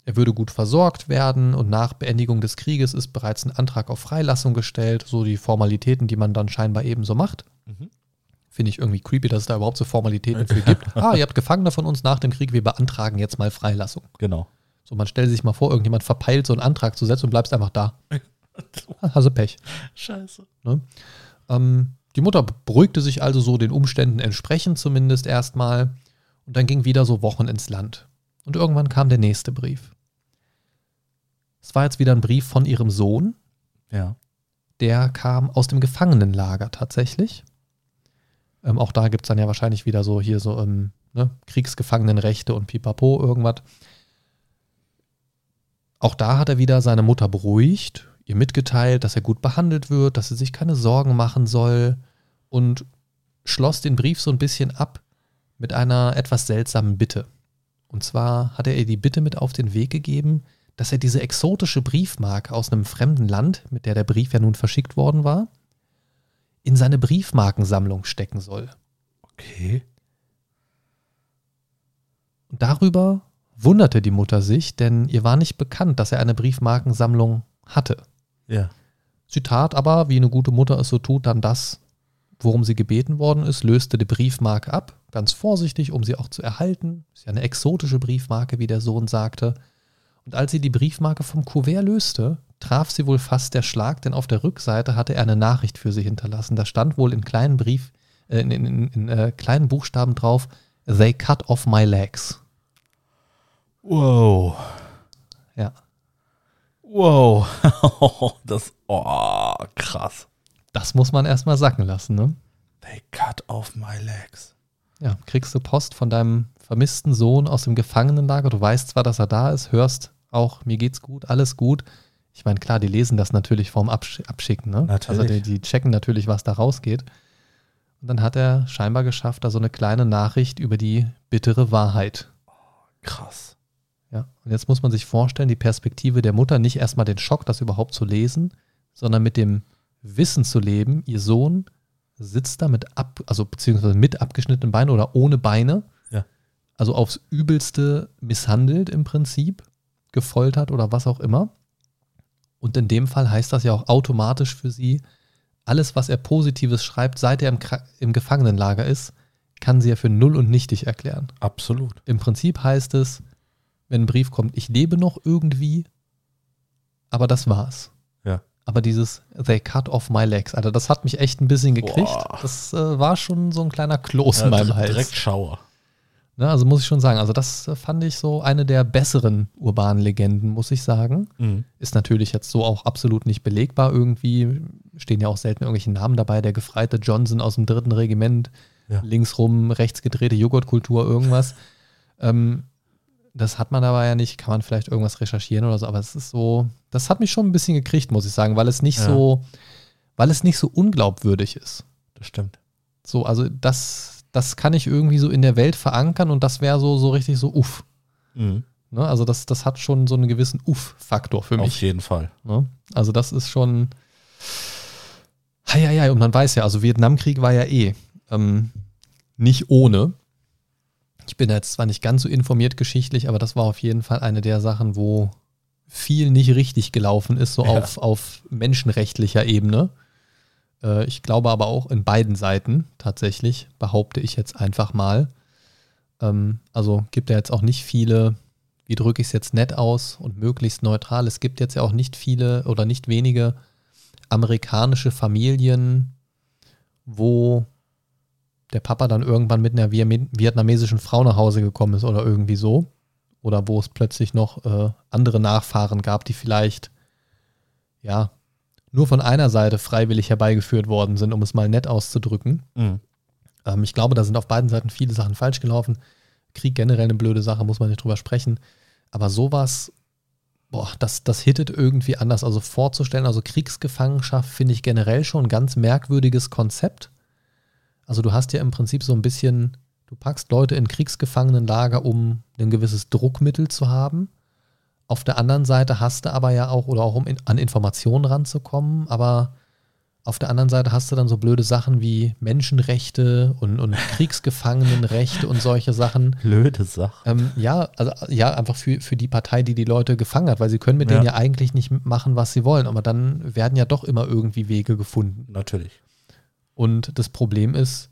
er würde gut versorgt werden und nach Beendigung des Krieges ist bereits ein Antrag auf Freilassung gestellt, so die Formalitäten, die man dann scheinbar eben so macht. Mhm. Finde ich irgendwie creepy, dass es da überhaupt so Formalitäten für gibt. Ah, ihr habt Gefangene von uns nach dem Krieg, wir beantragen jetzt mal Freilassung. Genau. So, man stellt sich mal vor, irgendjemand verpeilt so einen Antrag zu setzen und bleibst einfach da. Hast du Pech. Scheiße. Ähm, die Mutter beruhigte sich also so den Umständen entsprechend zumindest erstmal und dann ging wieder so Wochen ins Land. Und irgendwann kam der nächste Brief. Es war jetzt wieder ein Brief von ihrem Sohn, Ja. der kam aus dem Gefangenenlager tatsächlich. Ähm, auch da gibt es dann ja wahrscheinlich wieder so hier so ähm, ne, Kriegsgefangenenrechte und pipapo irgendwas. Auch da hat er wieder seine Mutter beruhigt, ihr mitgeteilt, dass er gut behandelt wird, dass sie sich keine Sorgen machen soll und schloss den Brief so ein bisschen ab mit einer etwas seltsamen Bitte. Und zwar hat er ihr die Bitte mit auf den Weg gegeben, dass er diese exotische Briefmarke aus einem fremden Land, mit der der Brief ja nun verschickt worden war, in seine Briefmarkensammlung stecken soll. Okay. Und darüber wunderte die Mutter sich, denn ihr war nicht bekannt, dass er eine Briefmarkensammlung hatte. Ja. Sie tat aber, wie eine gute Mutter es so tut, dann das, worum sie gebeten worden ist, löste die Briefmarke ab, ganz vorsichtig, um sie auch zu erhalten. Ist ja eine exotische Briefmarke, wie der Sohn sagte. Und als sie die Briefmarke vom Kuvert löste, traf sie wohl fast der Schlag, denn auf der Rückseite hatte er eine Nachricht für sie hinterlassen. Da stand wohl in kleinen Brief, äh, in, in, in, in äh, kleinen Buchstaben drauf, They cut off my legs. Wow. Ja. Wow. das, oh, krass. Das muss man erstmal sacken lassen, ne? They cut off my legs. Ja, kriegst du Post von deinem vermissten Sohn aus dem Gefangenenlager. Du weißt zwar, dass er da ist, hörst auch, mir geht's gut, alles gut. Ich meine, klar, die lesen das natürlich vorm Absch Abschicken, ne? Natürlich. Also die, die checken natürlich, was da rausgeht. Und dann hat er scheinbar geschafft, da so eine kleine Nachricht über die bittere Wahrheit. Krass. Ja. Und jetzt muss man sich vorstellen, die Perspektive der Mutter, nicht erstmal den Schock, das überhaupt zu lesen, sondern mit dem Wissen zu leben, ihr Sohn sitzt da mit ab, also beziehungsweise mit abgeschnittenen Beinen oder ohne Beine. Ja. Also aufs Übelste misshandelt im Prinzip, gefoltert oder was auch immer. Und in dem Fall heißt das ja auch automatisch für sie, alles, was er Positives schreibt, seit er im, im Gefangenenlager ist, kann sie ja für null und nichtig erklären. Absolut. Im Prinzip heißt es, wenn ein Brief kommt, ich lebe noch irgendwie, aber das war's. Ja. Aber dieses They cut off my legs, Alter, das hat mich echt ein bisschen gekriegt. Boah. Das äh, war schon so ein kleiner Kloß Ja, in meinem dir- Hals. Direkt Schauer. Ne, also muss ich schon sagen, also das äh, fand ich so eine der besseren urbanen Legenden, muss ich sagen. Mhm. Ist natürlich jetzt so auch absolut nicht belegbar irgendwie. Stehen ja auch selten irgendwelche Namen dabei. Der gefreite Johnson aus dem dritten Regiment, Ja. linksrum, rechts gedrehte Joghurtkultur, irgendwas. ähm, das hat man dabei ja nicht. Kann man vielleicht irgendwas recherchieren oder so, aber es ist so, das hat mich schon ein bisschen gekriegt, muss ich sagen, weil es nicht Ja. so, weil es nicht so unglaubwürdig ist. Das stimmt. So, also das, das kann ich irgendwie so in der Welt verankern und das wäre so, so richtig so uff. Mhm. Ne? Also das, das hat schon so einen gewissen Uff-Faktor für mich. Auf jeden Fall. Ne? Also das ist schon. Ja, ja, und man weiß ja, also Vietnamkrieg war ja eh ähm, nicht ohne. Ich bin jetzt zwar nicht ganz so informiert geschichtlich, aber das war auf jeden Fall eine der Sachen, wo viel nicht richtig gelaufen ist, so Ja. auf, auf menschenrechtlicher Ebene. Äh, ich glaube aber auch in beiden Seiten tatsächlich, behaupte ich jetzt einfach mal. Ähm, also gibt ja jetzt auch nicht viele, wie drücke ich es jetzt nett aus und möglichst neutral. Es gibt jetzt ja auch nicht viele oder nicht wenige amerikanische Familien, wo der Papa dann irgendwann mit einer Vietnam- vietnamesischen Frau nach Hause gekommen ist oder irgendwie so. Oder wo es plötzlich noch äh, andere Nachfahren gab, die vielleicht, ja, nur von einer Seite freiwillig herbeigeführt worden sind, um es mal nett auszudrücken. Mhm. Ähm, ich glaube, da sind auf beiden Seiten viele Sachen falsch gelaufen. Krieg generell eine blöde Sache, muss man nicht drüber sprechen. Aber sowas, boah, das, das hittet irgendwie anders. Also vorzustellen, also Kriegsgefangenschaft finde ich generell schon ein ganz merkwürdiges Konzept. Also du hast ja im Prinzip so ein bisschen, du packst Leute in Kriegsgefangenenlager, um ein gewisses Druckmittel zu haben. Auf der anderen Seite hast du aber ja auch, oder auch um in, an Informationen ranzukommen, aber auf der anderen Seite hast du dann so blöde Sachen wie Menschenrechte und, und Kriegsgefangenenrechte und solche Sachen. Blöde Sache. Ähm, ja, also ja, einfach für, für die Partei, die die Leute gefangen hat, weil sie können mit Ja. denen ja eigentlich nicht machen, was sie wollen, aber dann werden ja doch immer irgendwie Wege gefunden. Natürlich. Und das Problem ist,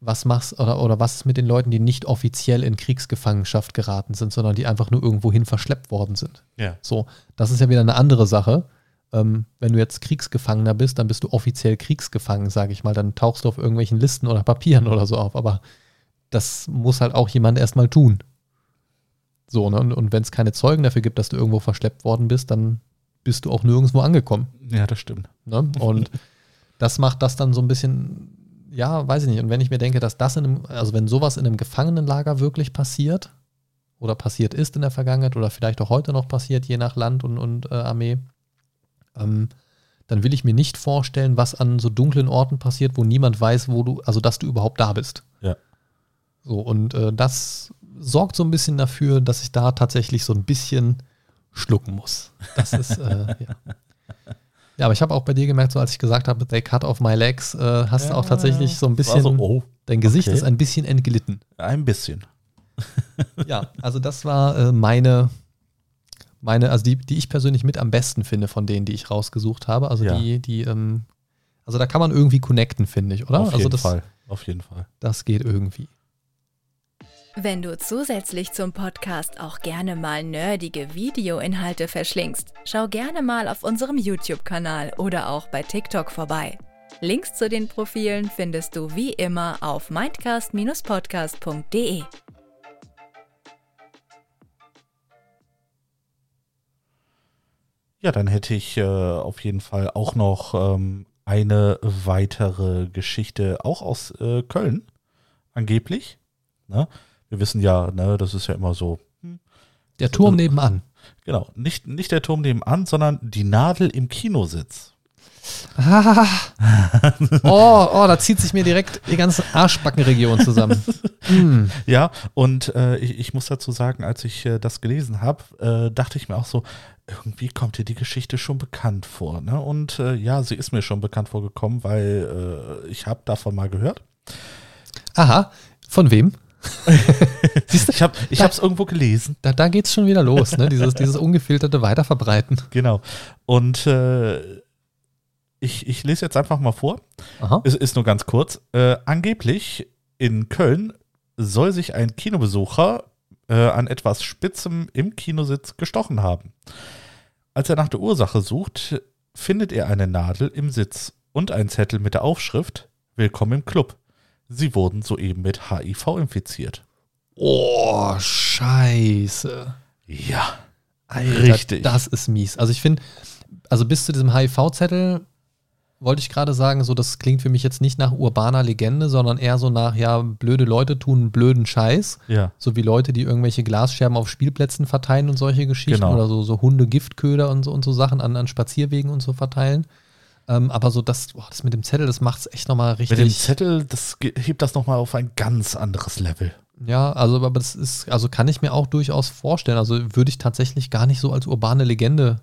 was machst oder, oder was ist mit den Leuten, die nicht offiziell in Kriegsgefangenschaft geraten sind, sondern die einfach nur irgendwohin verschleppt worden sind? Ja. So, das ist ja wieder eine andere Sache. Ähm, wenn du jetzt Kriegsgefangener bist, dann bist du offiziell kriegsgefangen, sage ich mal. Dann tauchst du auf irgendwelchen Listen oder Papieren oder so auf. Aber das muss halt auch jemand erstmal tun. So, ne? Und, und wenn es keine Zeugen dafür gibt, dass du irgendwo verschleppt worden bist, dann bist du auch nirgendwo angekommen. Ja, das stimmt. Ne? Und das macht das dann so ein bisschen, ja, weiß ich nicht. Und wenn ich mir denke, dass das in einem, also wenn sowas in einem Gefangenenlager wirklich passiert oder passiert ist in der Vergangenheit oder vielleicht auch heute noch passiert, je nach Land und, und äh, Armee, ähm, dann will ich mir nicht vorstellen, was an so dunklen Orten passiert, wo niemand weiß, wo du, also dass du überhaupt da bist. Ja. So, und äh, das sorgt so ein bisschen dafür, dass ich da tatsächlich so ein bisschen schlucken muss. Das ist, äh, ja. Ja, aber ich habe auch bei dir gemerkt, so als ich gesagt habe, they cut off my legs, äh, hast du auch tatsächlich so ein bisschen, so, oh, dein Gesicht okay. ist ein bisschen entglitten. ein bisschen. Ja, also das war äh, meine, meine, also die, die ich persönlich mit am besten finde von denen, die ich rausgesucht habe. Also Ja. die, die, ähm, also da kann man irgendwie connecten, finde ich, oder? Auf also jeden das, Fall. Auf jeden Fall. das geht irgendwie. Wenn du zusätzlich zum Podcast auch gerne mal nerdige Videoinhalte verschlingst, schau gerne mal auf unserem YouTube-Kanal oder auch bei TikTok vorbei. Links zu den Profilen findest du wie immer auf mindcast-podcast.de. Ja, dann hätte ich äh, auf jeden Fall auch noch ähm, eine weitere Geschichte, auch aus äh, Köln, angeblich. Ne? Wir wissen ja, ne, das ist ja immer so, Der Turm nebenan. genau, nicht, nicht der Turm nebenan, sondern die Nadel im Kinositz. Ah. Oh, oh, da zieht sich mir direkt die ganze Arschbackenregion zusammen. Hm. Ja, und äh, ich, ich muss dazu sagen, als ich äh, das gelesen habe, äh, dachte ich mir auch so, irgendwie kommt dir die Geschichte schon bekannt vor. Ne? Und äh, ja, sie ist mir schon bekannt vorgekommen, weil äh, ich habe davon mal gehört. Aha, von wem? Siehst du, Ich habe es irgendwo gelesen. da, da geht es schon wieder los, ne? dieses, dieses ungefilterte Weiterverbreiten. Genau. Und äh, ich, ich lese jetzt einfach mal vor. Es ist nur ganz kurz. Äh, angeblich in Köln soll sich ein Kinobesucher äh, an etwas Spitzem im Kinositz gestochen haben. Als er nach der Ursache sucht, findet er eine Nadel im Sitz und einen Zettel mit der Aufschrift Willkommen im Club. Sie wurden soeben mit HIV infiziert. Oh, scheiße. Ja. Alter, Richtig. Das ist mies. Also ich finde, also bis zu diesem HIV-Zettel wollte ich gerade sagen, so das klingt für mich jetzt nicht nach urbaner Legende, sondern eher so nach, ja, blöde Leute tun blöden Scheiß. Ja. So wie Leute, die irgendwelche Glasscherben auf Spielplätzen verteilen und solche Geschichten Genau. oder so, so Hunde, Giftköder und so, und so Sachen an, an Spazierwegen und so verteilen. Ähm, aber so das, boah, das mit dem Zettel, das macht es echt nochmal richtig. Mit dem Zettel, das hebt das nochmal auf ein ganz anderes Level. Ja, also aber das ist, also kann ich mir auch durchaus vorstellen. Also würde ich tatsächlich gar nicht so als urbane Legende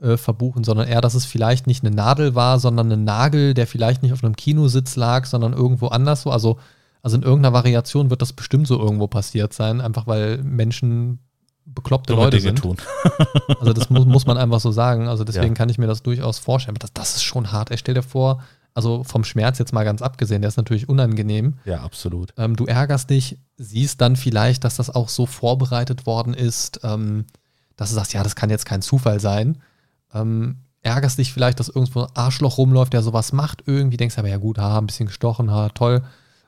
äh, verbuchen, sondern eher, dass es vielleicht nicht eine Nadel war, sondern ein Nagel, der vielleicht nicht auf einem Kinositz lag, sondern irgendwo anders so. Also, also in irgendeiner Variation wird das bestimmt so irgendwo passiert sein, einfach weil Menschen bekloppte Dumme Leute Dinge sind. tun. Also das muss, muss man einfach so sagen. Also deswegen Ja. kann ich mir das durchaus vorstellen. Aber das, das ist schon hart. Ey, stell dir vor, also vom Schmerz jetzt mal ganz abgesehen, der ist natürlich unangenehm. Ja, absolut. Ähm, du ärgerst dich, siehst dann vielleicht, dass das auch so vorbereitet worden ist, ähm, dass du sagst, ja, das kann jetzt kein Zufall sein. Ähm, ärgerst dich vielleicht, dass irgendwo ein Arschloch rumläuft, der sowas macht irgendwie, denkst aber, ja gut, ha, ein bisschen gestochen, ha, toll.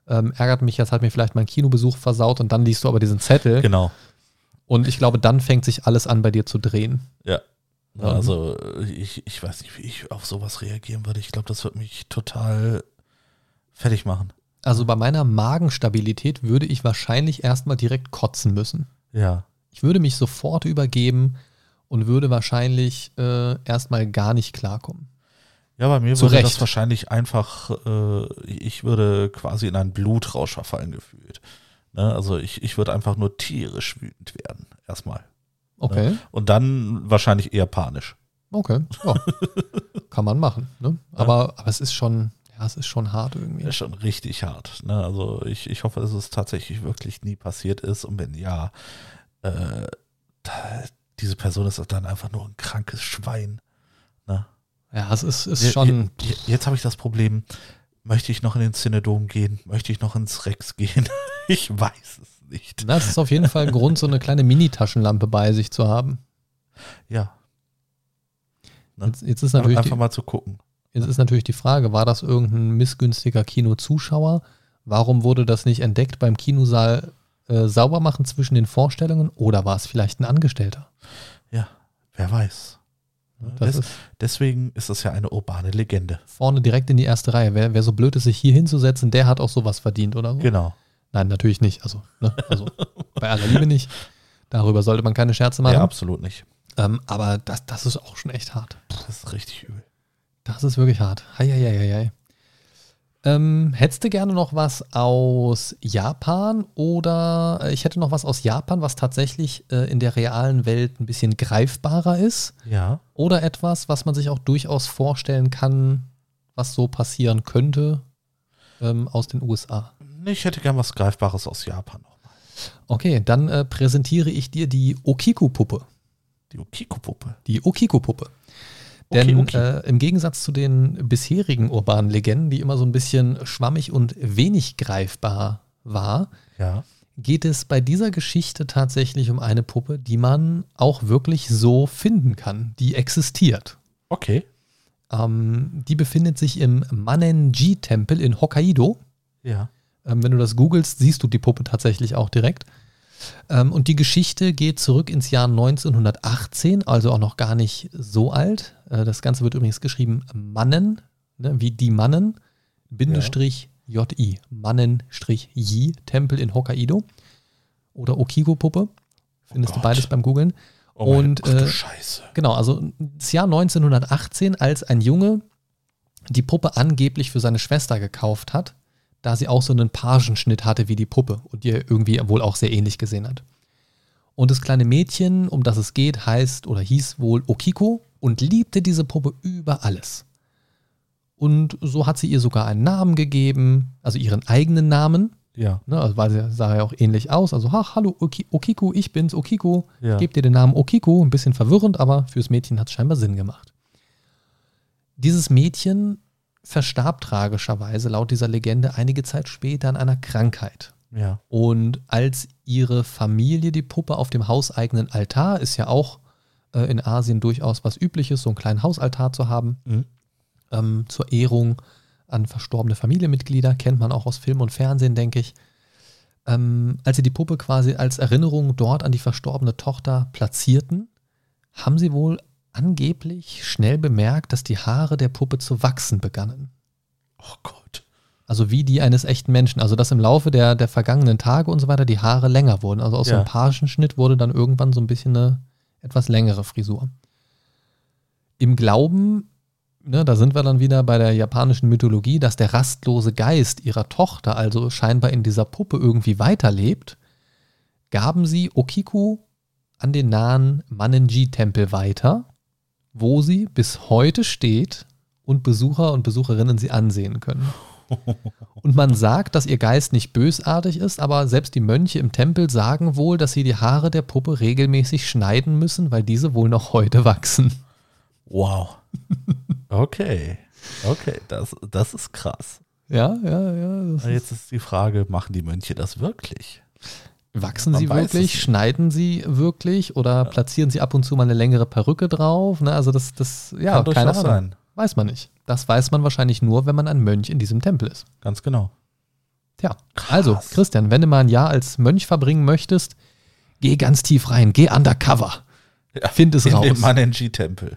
Ähm, ärgert mich, jetzt hat mir vielleicht mein Kinobesuch versaut und dann liest du aber diesen Zettel. Genau. Und ich glaube, dann fängt sich alles an bei dir zu drehen. Ja. Mhm. Also ich, ich weiß nicht, wie ich auf sowas reagieren würde. Ich glaube, das wird mich total fertig machen. Also bei meiner Magenstabilität würde ich wahrscheinlich erstmal direkt kotzen müssen. Ja. Ich würde mich sofort übergeben und würde wahrscheinlich äh, erstmal gar nicht klarkommen. Ja, bei mir Zu würde Recht. das wahrscheinlich einfach, äh, ich würde quasi in einen Blutrausch verfallen gefühlt. Ne? Also ich, ich würde einfach nur tierisch wütend werden, erstmal. Okay, Und dann wahrscheinlich eher panisch. okay. Ja. Kann man machen. Ne? Aber, aber es ist schon, ja, es ist schon hart irgendwie. Ist schon richtig hart. Ne? Also ich, ich hoffe, dass es tatsächlich wirklich nie passiert ist. Und wenn ja, äh, diese Person ist dann einfach nur ein krankes Schwein. Ne? Ja, es ist, ist schon. je- Jetzt habe ich das Problem, möchte ich noch in den Cinedom gehen? Möchte ich noch ins Rex gehen? ich weiß es nicht. Na, es ist auf jeden Fall ein Grund, so eine kleine Mini-Taschenlampe bei sich zu haben. Ja, Ne? Jetzt, jetzt, ist natürlich einfach die, mal zu gucken. jetzt ist natürlich die Frage, war das irgendein missgünstiger Kinozuschauer? Warum wurde das nicht entdeckt beim Kinosaal äh, sauber machen zwischen den Vorstellungen? Oder war es vielleicht ein Angestellter? Ja, wer weiß. Das Des, ist deswegen ist es ja eine urbane Legende. vorne direkt in die erste Reihe. Wer, wer so blöd ist, sich hier hinzusetzen, der hat auch sowas verdient, oder so? Genau. Nein, natürlich nicht. Also, ne? also bei aller Liebe nicht. Darüber sollte man keine Scherze machen. Ja, absolut nicht. ähm, aber das, das ist auch schon echt hart. Das ist richtig übel. Das ist wirklich hart. Heieieiei. Ähm, hättest du gerne noch was aus Japan oder äh, ich hätte noch was aus Japan, was tatsächlich äh, in der realen Welt ein bisschen greifbarer ist Ja. oder etwas, was man sich auch durchaus vorstellen kann, was so passieren könnte ähm, aus den USA. Ich hätte gern was Greifbares aus Japan noch. Okay, dann äh, präsentiere ich dir die Okiku-Puppe. Die Okiko-Puppe. Die Okiku-Puppe. Denn Okay, okay. Äh, im Gegensatz zu den bisherigen urbanen Legenden, die immer so ein bisschen schwammig und wenig greifbar war, Ja. geht es bei dieser Geschichte tatsächlich um eine Puppe, die man auch wirklich so finden kann, die existiert. Okay. Ähm, die befindet sich im Manenji-Tempel in Hokkaido. Ja. Ähm, wenn du das googelst, siehst du die Puppe tatsächlich auch direkt. Ähm, und die Geschichte geht zurück ins Jahr 1918, also auch noch gar nicht so alt. Äh, das Ganze wird übrigens geschrieben Mannen, ne, wie die Mannen, Bindestrich J-I, Mannen-J, Tempel in Hokkaido. Oder Okigo-Puppe. Findest du Gott. beides beim Googeln. Oh Und, Gott, du äh, Scheiße. Genau, also das Jahr 1918, als ein Junge die Puppe angeblich für seine Schwester gekauft hat, da sie auch so einen Pagenschnitt hatte wie die Puppe und er irgendwie wohl auch sehr ähnlich gesehen hat. Und das kleine Mädchen, um das es geht, heißt oder hieß wohl Okiko und liebte diese Puppe über alles. Und so hat sie ihr sogar einen Namen gegeben, also ihren eigenen Namen, Ja. ne, also weil sie sah ja auch ähnlich aus. Also, ha, hallo Oki Okiko, ich bin's, Okiko. Ja. Gebe dir den Namen Okiko, ein bisschen verwirrend, aber fürs Mädchen hat es scheinbar Sinn gemacht. Dieses Mädchen verstarb tragischerweise laut dieser Legende einige Zeit später an einer Krankheit. Ja. Und als ihre Familie die Puppe auf dem hauseigenen Altar, ist ja auch äh, in Asien durchaus was übliches, so einen kleinen Hausaltar zu haben, Mhm. ähm, zur Ehrung an verstorbene Familienmitglieder, kennt man auch aus Film und Fernsehen, denke ich. Ähm, als sie die Puppe quasi als Erinnerung dort an die verstorbene Tochter platzierten, haben sie wohl angeblich schnell bemerkt, dass die Haare der Puppe zu wachsen begannen. Oh Gott. Also wie die eines echten Menschen. Also dass im Laufe der, der vergangenen Tage und so weiter die Haare länger wurden. Also aus so Ja. einem Pagenschnitt wurde dann irgendwann so ein bisschen eine etwas längere Frisur. Im Glauben ne, da sind wir dann wieder bei der japanischen Mythologie, dass der rastlose Geist ihrer Tochter also scheinbar in dieser Puppe irgendwie weiterlebt, gaben sie Okiku an den nahen Manenji-Tempel weiter, wo sie bis heute steht und Besucher und Besucherinnen sie ansehen können. Und man sagt, dass ihr Geist nicht bösartig ist, aber selbst die Mönche im Tempel sagen wohl, dass sie die Haare der Puppe regelmäßig schneiden müssen, weil diese wohl noch heute wachsen. Wow. Okay. Okay, das, das ist krass. Ja, ja, ja. Jetzt ist die Frage, machen die Mönche das wirklich? Wachsen Man sie wirklich? Schneiden sie wirklich? Oder platzieren sie ab und zu mal eine längere Perücke drauf? Ne, also das, das, ja, Kann keine durchaus Ahnung. sein. Weiß man nicht. Das weiß man wahrscheinlich nur, wenn man ein Mönch in diesem Tempel ist. Ganz genau. Tja, also Christian, wenn du mal ein Jahr als Mönch verbringen möchtest, geh ganz tief rein, geh undercover. Find es In raus. dem Manenji-Tempel.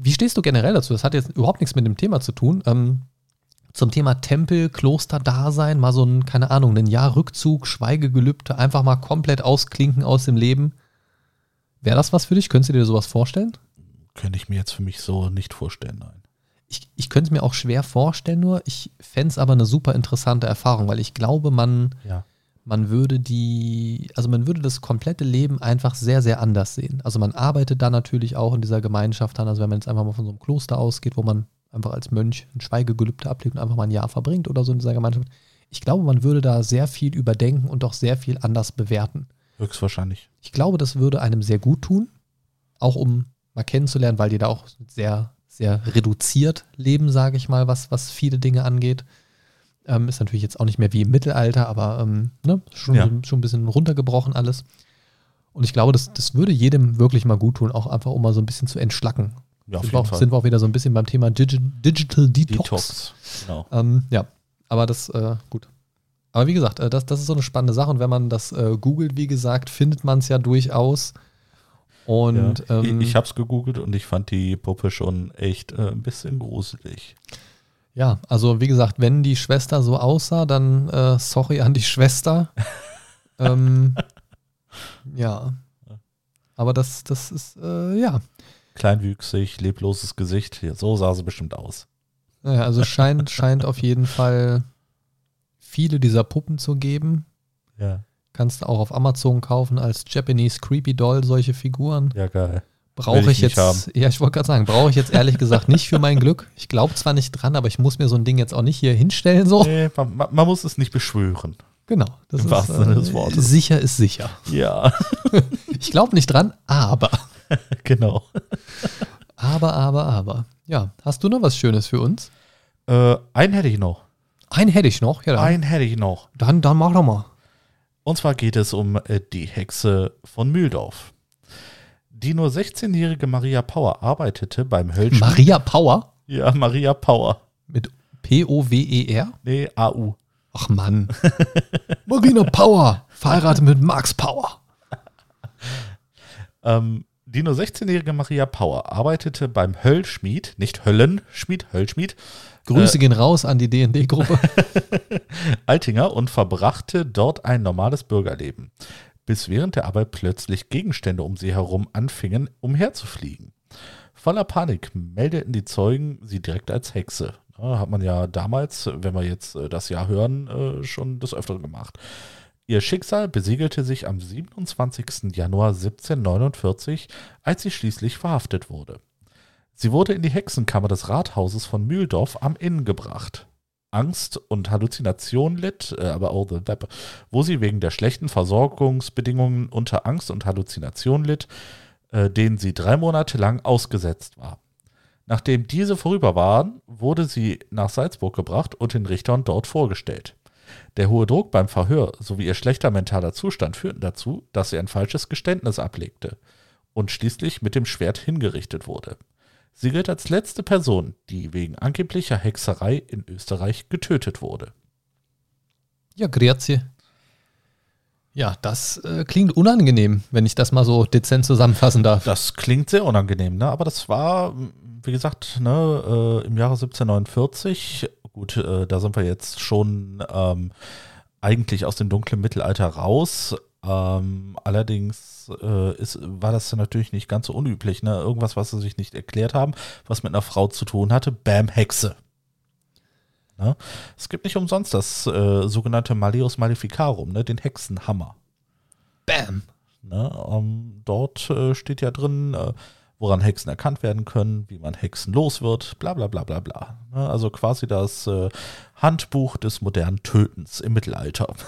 Wie stehst du generell dazu? Das hat jetzt überhaupt nichts mit dem Thema zu tun. Ähm, zum Thema Tempel, Kloster-Dasein, mal so ein, keine Ahnung, ein Jahr Rückzug, Schweigegelübde, einfach mal komplett ausklinken aus dem Leben. Wäre das was für dich? Könntest du dir sowas vorstellen? Könnte ich mir jetzt für mich so nicht vorstellen, nein. Ich, ich könnte es mir auch schwer vorstellen, nur ich fände es aber eine super interessante Erfahrung, weil ich glaube, man, Ja. man würde die, also man würde das komplette Leben einfach sehr, sehr anders sehen. Also man arbeitet da natürlich auch in dieser Gemeinschaft dann, also wenn man jetzt einfach mal von so einem Kloster ausgeht, wo man einfach als Mönch ein Schweigegelübde ablegt und einfach mal ein Jahr verbringt oder so in dieser Gemeinschaft. Ich glaube, man würde da sehr viel überdenken und auch sehr viel anders bewerten. Höchstwahrscheinlich. Ich glaube, das würde einem sehr gut tun, auch um mal kennenzulernen, weil die da auch sehr, sehr reduziert leben, sage ich mal, was, was viele Dinge angeht. Ähm, ist natürlich jetzt auch nicht mehr wie im Mittelalter, aber ähm, ne, schon, Ja. schon ein bisschen runtergebrochen alles. Und ich glaube, das, das würde jedem wirklich mal gut tun, auch einfach um mal so ein bisschen zu entschlacken. Ja, sind, wir auch, sind wir auch wieder so ein bisschen beim Thema Digi Digital Detox. Detox. Genau. Ähm, ja, aber das, äh, gut. Aber wie gesagt, äh, das, das ist so eine spannende Sache und wenn man das äh, googelt, wie gesagt, findet man es ja durchaus. Und ja. ähm, ich ich habe es gegoogelt und ich fand die Puppe schon echt äh, ein bisschen gruselig. ja, also wie gesagt, wenn die Schwester so aussah, dann äh, sorry an die Schwester. ähm, ja. Aber das, das ist, äh, ja. Kleinwüchsig, lebloses Gesicht. So sah sie bestimmt aus. Naja, also scheint, scheint auf jeden Fall viele dieser Puppen zu geben. Ja. Kannst du auch auf Amazon kaufen als Japanese Creepy Doll solche Figuren. Ja, geil. Brauche ich, ich jetzt, haben. ja, ich wollte gerade sagen, brauche ich jetzt ehrlich gesagt nicht für mein Glück. Ich glaube zwar nicht dran, aber ich muss mir so ein Ding jetzt auch nicht hier hinstellen. So. Nee, man, man muss es nicht beschwören. Genau. Das Im ist, äh, wahrsten Sinne des Wortes. Sicher ist sicher. Ja, Ich glaube nicht dran, aber. genau. Aber, aber, aber. Ja, hast du noch was Schönes für uns? Äh, einen hätte ich noch. Einen hätte ich noch. Ja, dann, Einen hätte ich noch. dann, dann mach doch mal. Und zwar geht es um äh, die Hexe von Mühldorf. Die nur 16-jährige Maria Power arbeitete beim Höllschmied. Maria Power Ja, Maria Power. mit P-O-W-E-R. Nee, AU. Ach Mann. Marina Power, verheiratet mit Max Power. Ähm, die nur 16-jährige Maria Power arbeitete beim Höllschmied, nicht Höllenschmied, Höllschmied, Grüße gehen raus an die D&D-Gruppe. Altinger und verbrachte dort ein normales Bürgerleben, bis während der Arbeit plötzlich Gegenstände um sie herum anfingen, umherzufliegen. Voller Panik meldeten die Zeugen sie direkt als Hexe. Hat man ja damals, wenn wir jetzt äh, das Jahr hören, äh, schon des Öfteren gemacht. Ihr Schicksal besiegelte sich am 27. Januar 1749, als sie schließlich verhaftet wurde. Sie wurde in die Hexenkammer des Rathauses von Mühldorf am Inn gebracht. Angst und Halluzination litt, äh, aber auch the Depp, wo sie wegen der schlechten Versorgungsbedingungen unter Angst und Halluzination litt, äh, denen sie drei Monate lang ausgesetzt war. Nachdem diese vorüber waren, wurde sie nach Salzburg gebracht und den Richtern dort vorgestellt. Der hohe Druck beim Verhör sowie ihr schlechter mentaler Zustand führten dazu, dass sie ein falsches Geständnis ablegte und schließlich mit dem Schwert hingerichtet wurde. Sie gilt als letzte Person, die wegen angeblicher Hexerei in Österreich getötet wurde. Ja, grazie. Ja, das äh, klingt unangenehm, wenn ich das mal so dezent zusammenfassen darf. Das klingt sehr unangenehm, ne? aber das war, wie gesagt, ne, äh, im Jahre 1749. Gut, äh, da sind wir jetzt schon ähm, eigentlich aus dem dunklen Mittelalter raus, Ähm, allerdings äh, ist, war das natürlich nicht ganz so unüblich. Ne? Irgendwas, was sie sich nicht erklärt haben, was mit einer Frau zu tun hatte, Bam, Hexe. Ne? Es gibt nicht umsonst das äh, sogenannte Maleus Maleficarum, ne? den Hexenhammer. Bam. Ne? Ähm, dort äh, steht ja drin, äh, woran Hexen erkannt werden können, wie man Hexen los wird, bla bla bla bla bla. Ne? Also quasi das äh, Handbuch des modernen Tötens im Mittelalter.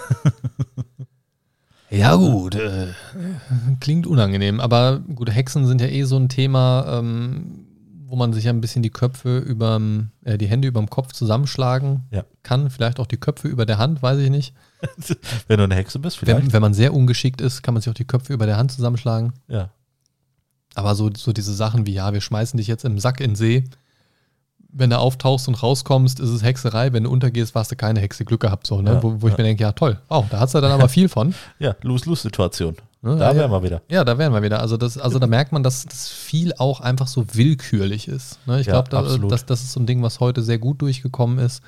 Ja, gut. Äh, klingt unangenehm. Aber gut, Hexen sind ja eh so ein Thema, ähm, wo man sich ja ein bisschen die Köpfe über äh, die Hände über dem Kopf zusammenschlagen Ja. kann. Vielleicht auch die Köpfe über der Hand, weiß ich nicht. Wenn du eine Hexe bist, vielleicht. Wenn, wenn man sehr ungeschickt ist, kann man sich auch die Köpfe über der Hand zusammenschlagen. ja. Aber so, so diese Sachen wie, ja, wir schmeißen dich jetzt im Sack in den See. Wenn du auftauchst und rauskommst, ist es Hexerei. Wenn du untergehst, warst du keine Hexe. Glück gehabt, so, ne? Ja, wo, wo ich ja. mir denke, ja, toll. Wow, da hat's ja dann aber viel von. Ja, Lose-Lose-Situation. Ne? Da ja, wären wir wieder. Ja, da wären wir wieder. Also, das, also da merkt man, dass das viel auch einfach so willkürlich ist. Ne? Ich glaube, da, das, das ist so ein Ding, was heute sehr gut durchgekommen ist.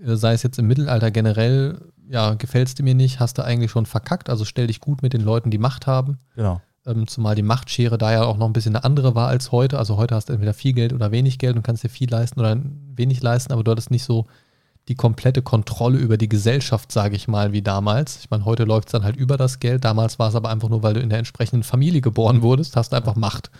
Äh, Sei es jetzt im Mittelalter generell, ja, gefällst du mir nicht, hast du eigentlich schon verkackt. Also stell dich gut mit den Leuten, die Macht haben. Genau. Ähm, zumal die Machtschere da ja auch noch ein bisschen eine andere war als heute. Also heute hast du entweder viel Geld oder wenig Geld und kannst dir viel leisten oder wenig leisten, aber du hattest nicht so die komplette Kontrolle über die Gesellschaft, sage ich mal, wie damals. Ich meine, heute läuft es dann halt über das Geld. Damals war es aber einfach nur, weil du in der entsprechenden Familie geboren wurdest, hast du einfach Macht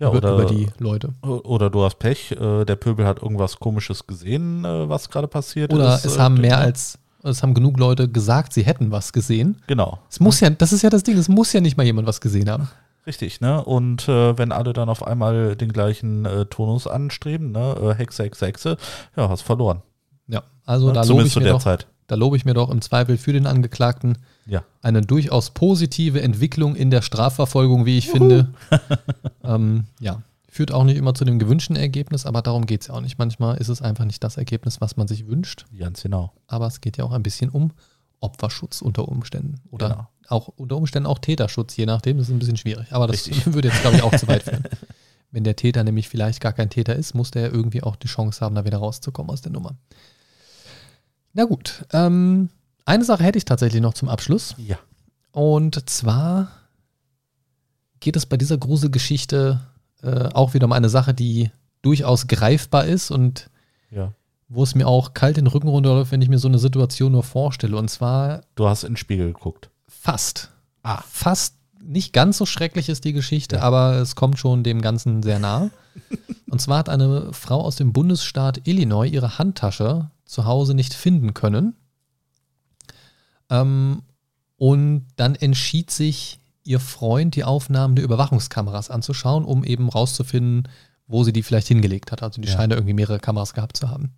Ja, über, oder, über die Leute. oder du hast Pech, äh, der Pöbel hat irgendwas Komisches gesehen, äh, was gerade passiert Oder ist. es äh, haben mehr als, es haben genug Leute gesagt, sie hätten was gesehen. Genau. Es muss ja, das ist ja das Ding, es muss ja nicht mal jemand was gesehen haben. Richtig, ne? Und äh, wenn alle dann auf einmal den gleichen äh, Tonus anstreben, ne? Äh, Hexe, Hexe, Hexe, ja, hast verloren. Ja, also ne? da lobe ich zu mir der doch, Zeit. da lobe ich mir doch im Zweifel für den Angeklagten Ja. eine durchaus positive Entwicklung in der Strafverfolgung, wie ich finde. ähm, ja, führt auch nicht immer zu dem gewünschten Ergebnis, aber darum geht es ja auch nicht. Manchmal ist es einfach nicht das Ergebnis, was man sich wünscht, Ganz genau. aber es geht ja auch ein bisschen um Opferschutz unter Umständen oder Genau. auch unter Umständen auch Täterschutz, je nachdem, das ist ein bisschen schwierig. Aber das Richtig. würde jetzt, glaube ich, auch zu weit führen. Wenn der Täter nämlich vielleicht gar kein Täter ist, muss der ja irgendwie auch die Chance haben, da wieder rauszukommen aus der Nummer. Na gut, ähm, eine Sache hätte ich tatsächlich noch zum Abschluss. Ja. Und zwar geht es bei dieser Gruselgeschichte äh, auch wieder um eine Sache, die durchaus greifbar ist und Ja. wo es mir auch kalt den Rücken runterläuft, wenn ich mir so eine Situation nur vorstelle. Und zwar Du hast in den Spiegel geguckt. fast. Fast nicht ganz so schrecklich ist die Geschichte, Ja. aber es kommt schon dem Ganzen sehr nah. Und zwar hat eine Frau aus dem Bundesstaat Illinois ihre Handtasche zu Hause nicht finden können. Ähm, und dann entschied sich ihr Freund, die Aufnahmen der Überwachungskameras anzuschauen, um eben rauszufinden, wo sie die vielleicht hingelegt hat. Also die Ja. scheint irgendwie mehrere Kameras gehabt zu haben.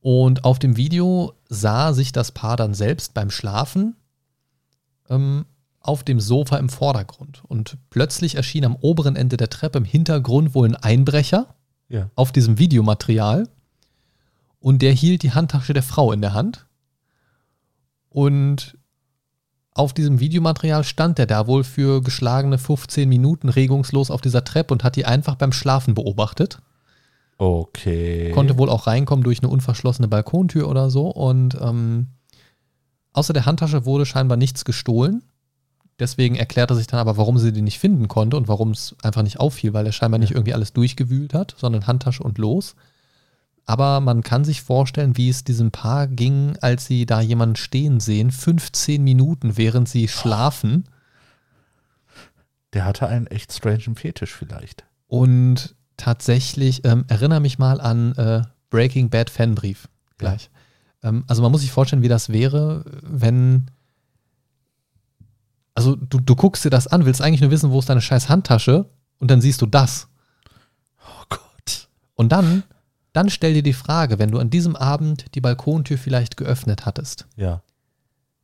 Und auf dem Video sah sich das Paar dann selbst beim Schlafen ähm, auf dem Sofa im Vordergrund. Und plötzlich erschien am oberen Ende der Treppe im Hintergrund wohl ein Einbrecher Ja. auf diesem Videomaterial. Und der hielt die Handtasche der Frau in der Hand. Und auf diesem Videomaterial stand er da wohl für geschlagene 15 Minuten regungslos auf dieser Treppe und hat die einfach beim Schlafen beobachtet. Okay. Konnte wohl auch reinkommen durch eine unverschlossene Balkontür oder so. Und ähm, außer der Handtasche wurde scheinbar nichts gestohlen. Deswegen erklärte sich dann aber, warum sie die nicht finden konnte und warum es einfach nicht auffiel, weil er scheinbar nicht irgendwie alles durchgewühlt hat, sondern Handtasche und los. Aber man kann sich vorstellen, wie es diesem Paar ging, als sie da jemanden stehen sehen, 15 Minuten, während sie schlafen. Der hatte einen echt strangen Fetisch vielleicht. Und tatsächlich, ähm, erinnere mich mal an äh, Breaking Bad Fanbrief gleich. Ähm, also man muss sich vorstellen, wie das wäre, wenn. Also du, du guckst dir das an, willst eigentlich nur wissen, wo ist deine scheiß Handtasche und dann siehst du das. Oh Gott. Und dann, dann stell dir die Frage, wenn du an diesem Abend die Balkontür vielleicht geöffnet hattest, Ja.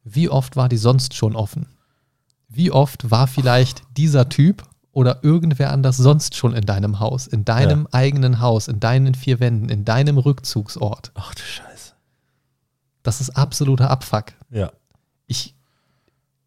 wie oft war die sonst schon offen? Wie oft war vielleicht dieser Typ oder irgendwer anders sonst schon in deinem Haus, in deinem eigenen Haus, in deinen vier Wänden, in deinem Rückzugsort? Ach du Scheiße. Das ist absoluter Abfuck. Ja. Ich,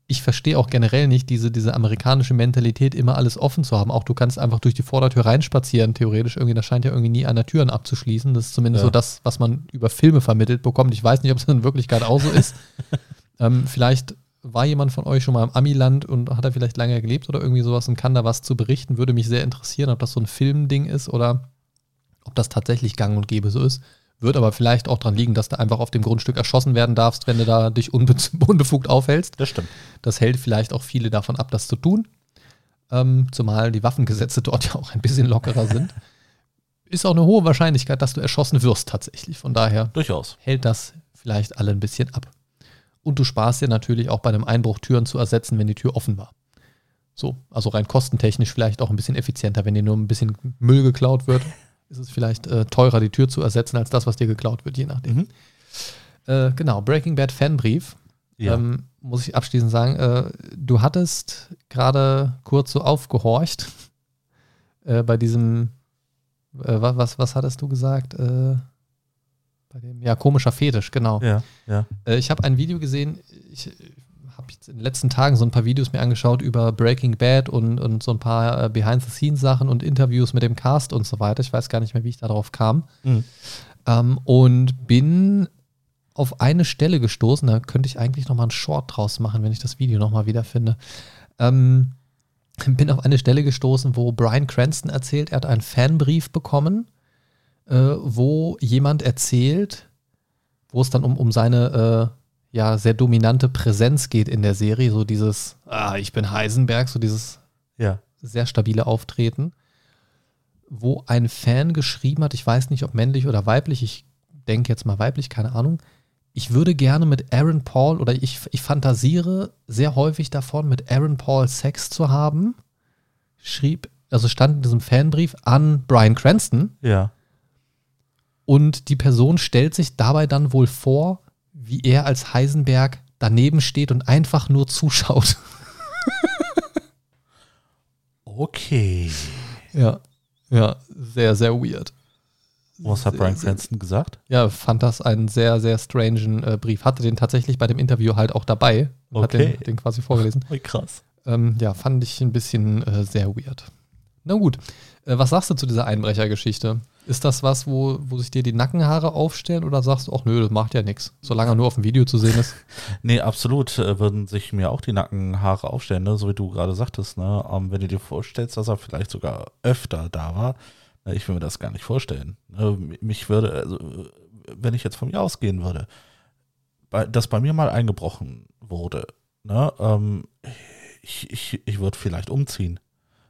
ich verstehe auch generell nicht diese, diese amerikanische Mentalität, immer alles offen zu haben. Auch du kannst einfach durch die Vordertür reinspazieren, theoretisch irgendwie. Das scheint ja irgendwie nie einer Türen abzuschließen. Das ist zumindest Ja. so das, was man über Filme vermittelt bekommt. Ich weiß nicht, ob es in Wirklichkeit auch so ist. ähm, vielleicht war jemand von euch schon mal im Amiland und hat er vielleicht lange gelebt oder irgendwie sowas und kann da was zu berichten? Würde mich sehr interessieren, ob das so ein Filmding ist oder ob das tatsächlich gang und gäbe so ist. Wird aber vielleicht auch daran liegen, dass du einfach auf dem Grundstück erschossen werden darfst, wenn du da dich unbe unbefugt aufhältst. Das stimmt. Das hält vielleicht auch viele davon ab, das zu tun. Ähm, zumal die Waffengesetze dort ja auch ein bisschen lockerer sind. Ist auch eine hohe Wahrscheinlichkeit, dass du erschossen wirst tatsächlich. Von daher Durchaus. hält das vielleicht alle ein bisschen ab. Und du sparst dir natürlich auch bei einem Einbruch Türen zu ersetzen, wenn die Tür offen war. So, also rein kostentechnisch vielleicht auch ein bisschen effizienter, wenn dir nur ein bisschen Müll geklaut wird, ist es vielleicht äh, teurer, die Tür zu ersetzen, als das, was dir geklaut wird, je nachdem. Mhm. Äh, genau, Breaking Bad Fanbrief. Ja. Ähm, muss ich abschließend sagen, äh, du hattest gerade kurz so aufgehorcht äh, bei diesem, äh, wa- was, was hattest du gesagt? Äh, bei dem, ja, komischer Fetisch, genau. ja, ja. Ich habe ein Video gesehen, ich habe in den letzten Tagen so ein paar Videos mir angeschaut über Breaking Bad und, und so ein paar äh, Behind-the-Scenes-Sachen und Interviews mit dem Cast und so weiter. Ich weiß gar nicht mehr, wie ich darauf kam. Mhm. Ähm, und bin auf eine Stelle gestoßen, da könnte ich eigentlich nochmal einen Short draus machen, wenn ich das Video nochmal wiederfinde. Ähm, bin auf eine Stelle gestoßen, wo Brian Cranston erzählt, er hat einen Fanbrief bekommen, äh, wo jemand erzählt, wo es dann um, um seine äh, ja, sehr dominante Präsenz geht in der Serie, so dieses, ah, ich bin Heisenberg, so dieses Ja. sehr stabile Auftreten, wo ein Fan geschrieben hat, ich weiß nicht, ob männlich oder weiblich, ich denke jetzt mal weiblich, keine Ahnung. Ich würde gerne mit Aaron Paul oder ich, ich fantasiere sehr häufig davon, mit Aaron Paul Sex zu haben. Schrieb, also stand in diesem Fanbrief an Brian Cranston Ja. und die Person stellt sich dabei dann wohl vor, wie er als Heisenberg daneben steht und einfach nur zuschaut. Okay. Ja, ja, sehr, sehr weird. Was hat Brian Cranston gesagt? Ja, fand das einen sehr, sehr strangen äh, Brief. Hatte den tatsächlich bei dem Interview halt auch dabei und hat Okay. den, den quasi vorgelesen. Oh, krass. Ähm, ja, fand ich ein bisschen äh, sehr weird. Na gut, äh, was sagst du zu dieser Einbrechergeschichte? Ist das was, wo, wo sich dir die Nackenhaare aufstellen oder sagst du, ach nö, das macht ja nichts, solange er nur auf dem Video zu sehen ist? Nee, absolut äh, würden sich mir auch die Nackenhaare aufstellen, ne? so wie du gerade sagtest. Ne? Ähm, wenn du dir vorstellst, dass er vielleicht sogar öfter da war, na, ich will mir das gar nicht vorstellen. Ne? Mich würde, also, äh, wenn ich jetzt von mir ausgehen würde, dass bei mir mal eingebrochen wurde, ne? ähm, ich, ich, ich würde vielleicht umziehen, ne?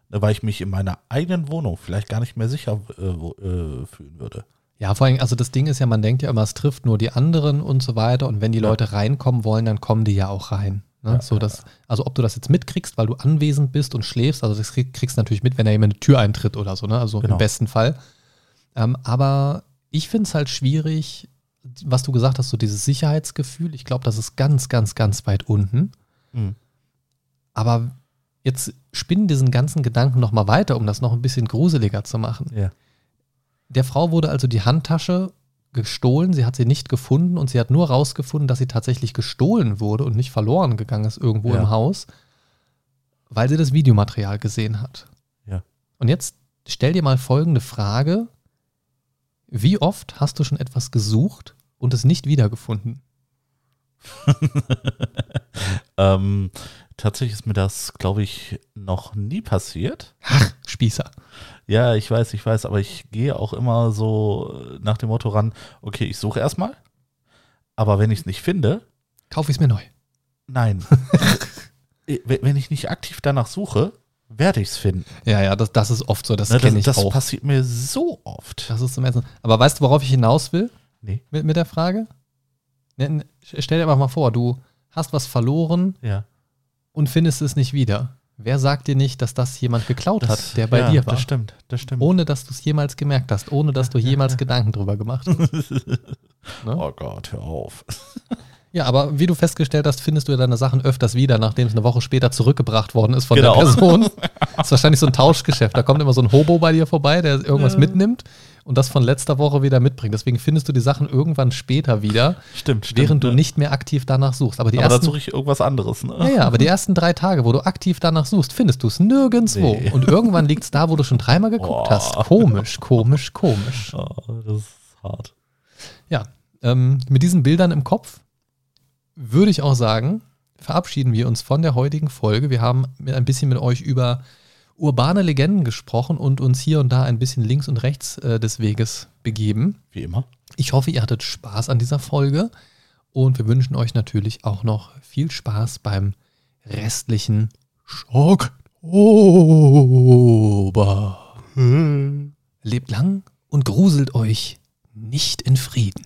Weil ich mich in meiner eigenen Wohnung vielleicht gar nicht mehr sicher äh, wo, äh, fühlen würde. Ja, vor allem, also das Ding ist ja, man denkt ja immer, es trifft nur die anderen und so weiter. Und wenn die Ja. Leute reinkommen wollen, dann kommen die ja auch rein. Ne? Ja, so dass, also ob du das jetzt mitkriegst, weil du anwesend bist und schläfst, also das krieg, kriegst du natürlich mit, wenn da jemand eine Tür eintritt oder so, ne? Also Genau. im besten Fall. Ähm, aber ich finde es halt schwierig, was du gesagt hast, so dieses Sicherheitsgefühl. Ich glaube, das ist ganz, ganz, ganz weit unten. Mhm. Aber jetzt spinnen diesen ganzen Gedanken noch mal weiter, um das noch ein bisschen gruseliger zu machen. Ja. Der Frau wurde also die Handtasche gestohlen, sie hat sie nicht gefunden und sie hat nur rausgefunden, dass sie tatsächlich gestohlen wurde und nicht verloren gegangen ist irgendwo Ja. im Haus, weil sie das Videomaterial gesehen hat. Ja. Und jetzt stell dir mal folgende Frage. Wie oft hast du schon etwas gesucht und es nicht wiedergefunden? ähm, tatsächlich ist mir das, glaube ich, noch nie passiert. Ach, Spießer. Ja, ich weiß, ich weiß, aber ich gehe auch immer so nach dem Motto ran, okay, ich suche erstmal, aber wenn ich es nicht finde, Kauf ich es mir neu. nein. Wenn ich nicht aktiv danach suche, werde ich es finden. Ja, ja, das, das ist oft so, das Ne, kenne ich das auch. passiert mir so oft. Das ist zum Ersten. Aber weißt du, worauf ich hinaus will Nee, mit, mit der Frage? Ne, ne, Stell dir einfach mal vor, du hast was verloren ja. Und findest es nicht wieder. Wer sagt dir nicht, dass das jemand geklaut hat, der bei ja, dir war? Das stimmt, das stimmt. Ohne dass du es jemals gemerkt hast, ohne dass du jemals Gedanken drüber gemacht hast. Ne? Oh Gott, hör auf. Ja, aber wie du festgestellt hast, findest du ja deine Sachen öfters wieder, nachdem es eine Woche später zurückgebracht worden ist von Genau. der Person. Das ist wahrscheinlich so ein Tauschgeschäft. Da kommt immer so ein Hobo bei dir vorbei, der irgendwas mitnimmt und das von letzter Woche wieder mitbringt. Deswegen findest du die Sachen irgendwann später wieder, Stimmt, stimmt. während du ne? nicht mehr aktiv danach suchst. Aber die Aber ersten suche ich irgendwas anderes. Ne? Ja, ja, aber die ersten drei Tage, wo du aktiv danach suchst, findest du es nirgendwo. Nee. Und irgendwann liegt es da, wo du schon dreimal geguckt Boah. hast. Komisch, komisch, komisch. Oh, das ist hart. Ja, ähm, mit diesen Bildern im Kopf würde ich auch sagen, verabschieden wir uns von der heutigen Folge. Wir haben ein bisschen mit euch über urbane Legenden gesprochen und uns hier und da ein bisschen links und rechts äh, des Weges begeben. Wie immer. Ich hoffe, ihr hattet Spaß an dieser Folge und wir wünschen euch natürlich auch noch viel Spaß beim restlichen Schocktober. Lebt lang und gruselt euch nicht in Frieden.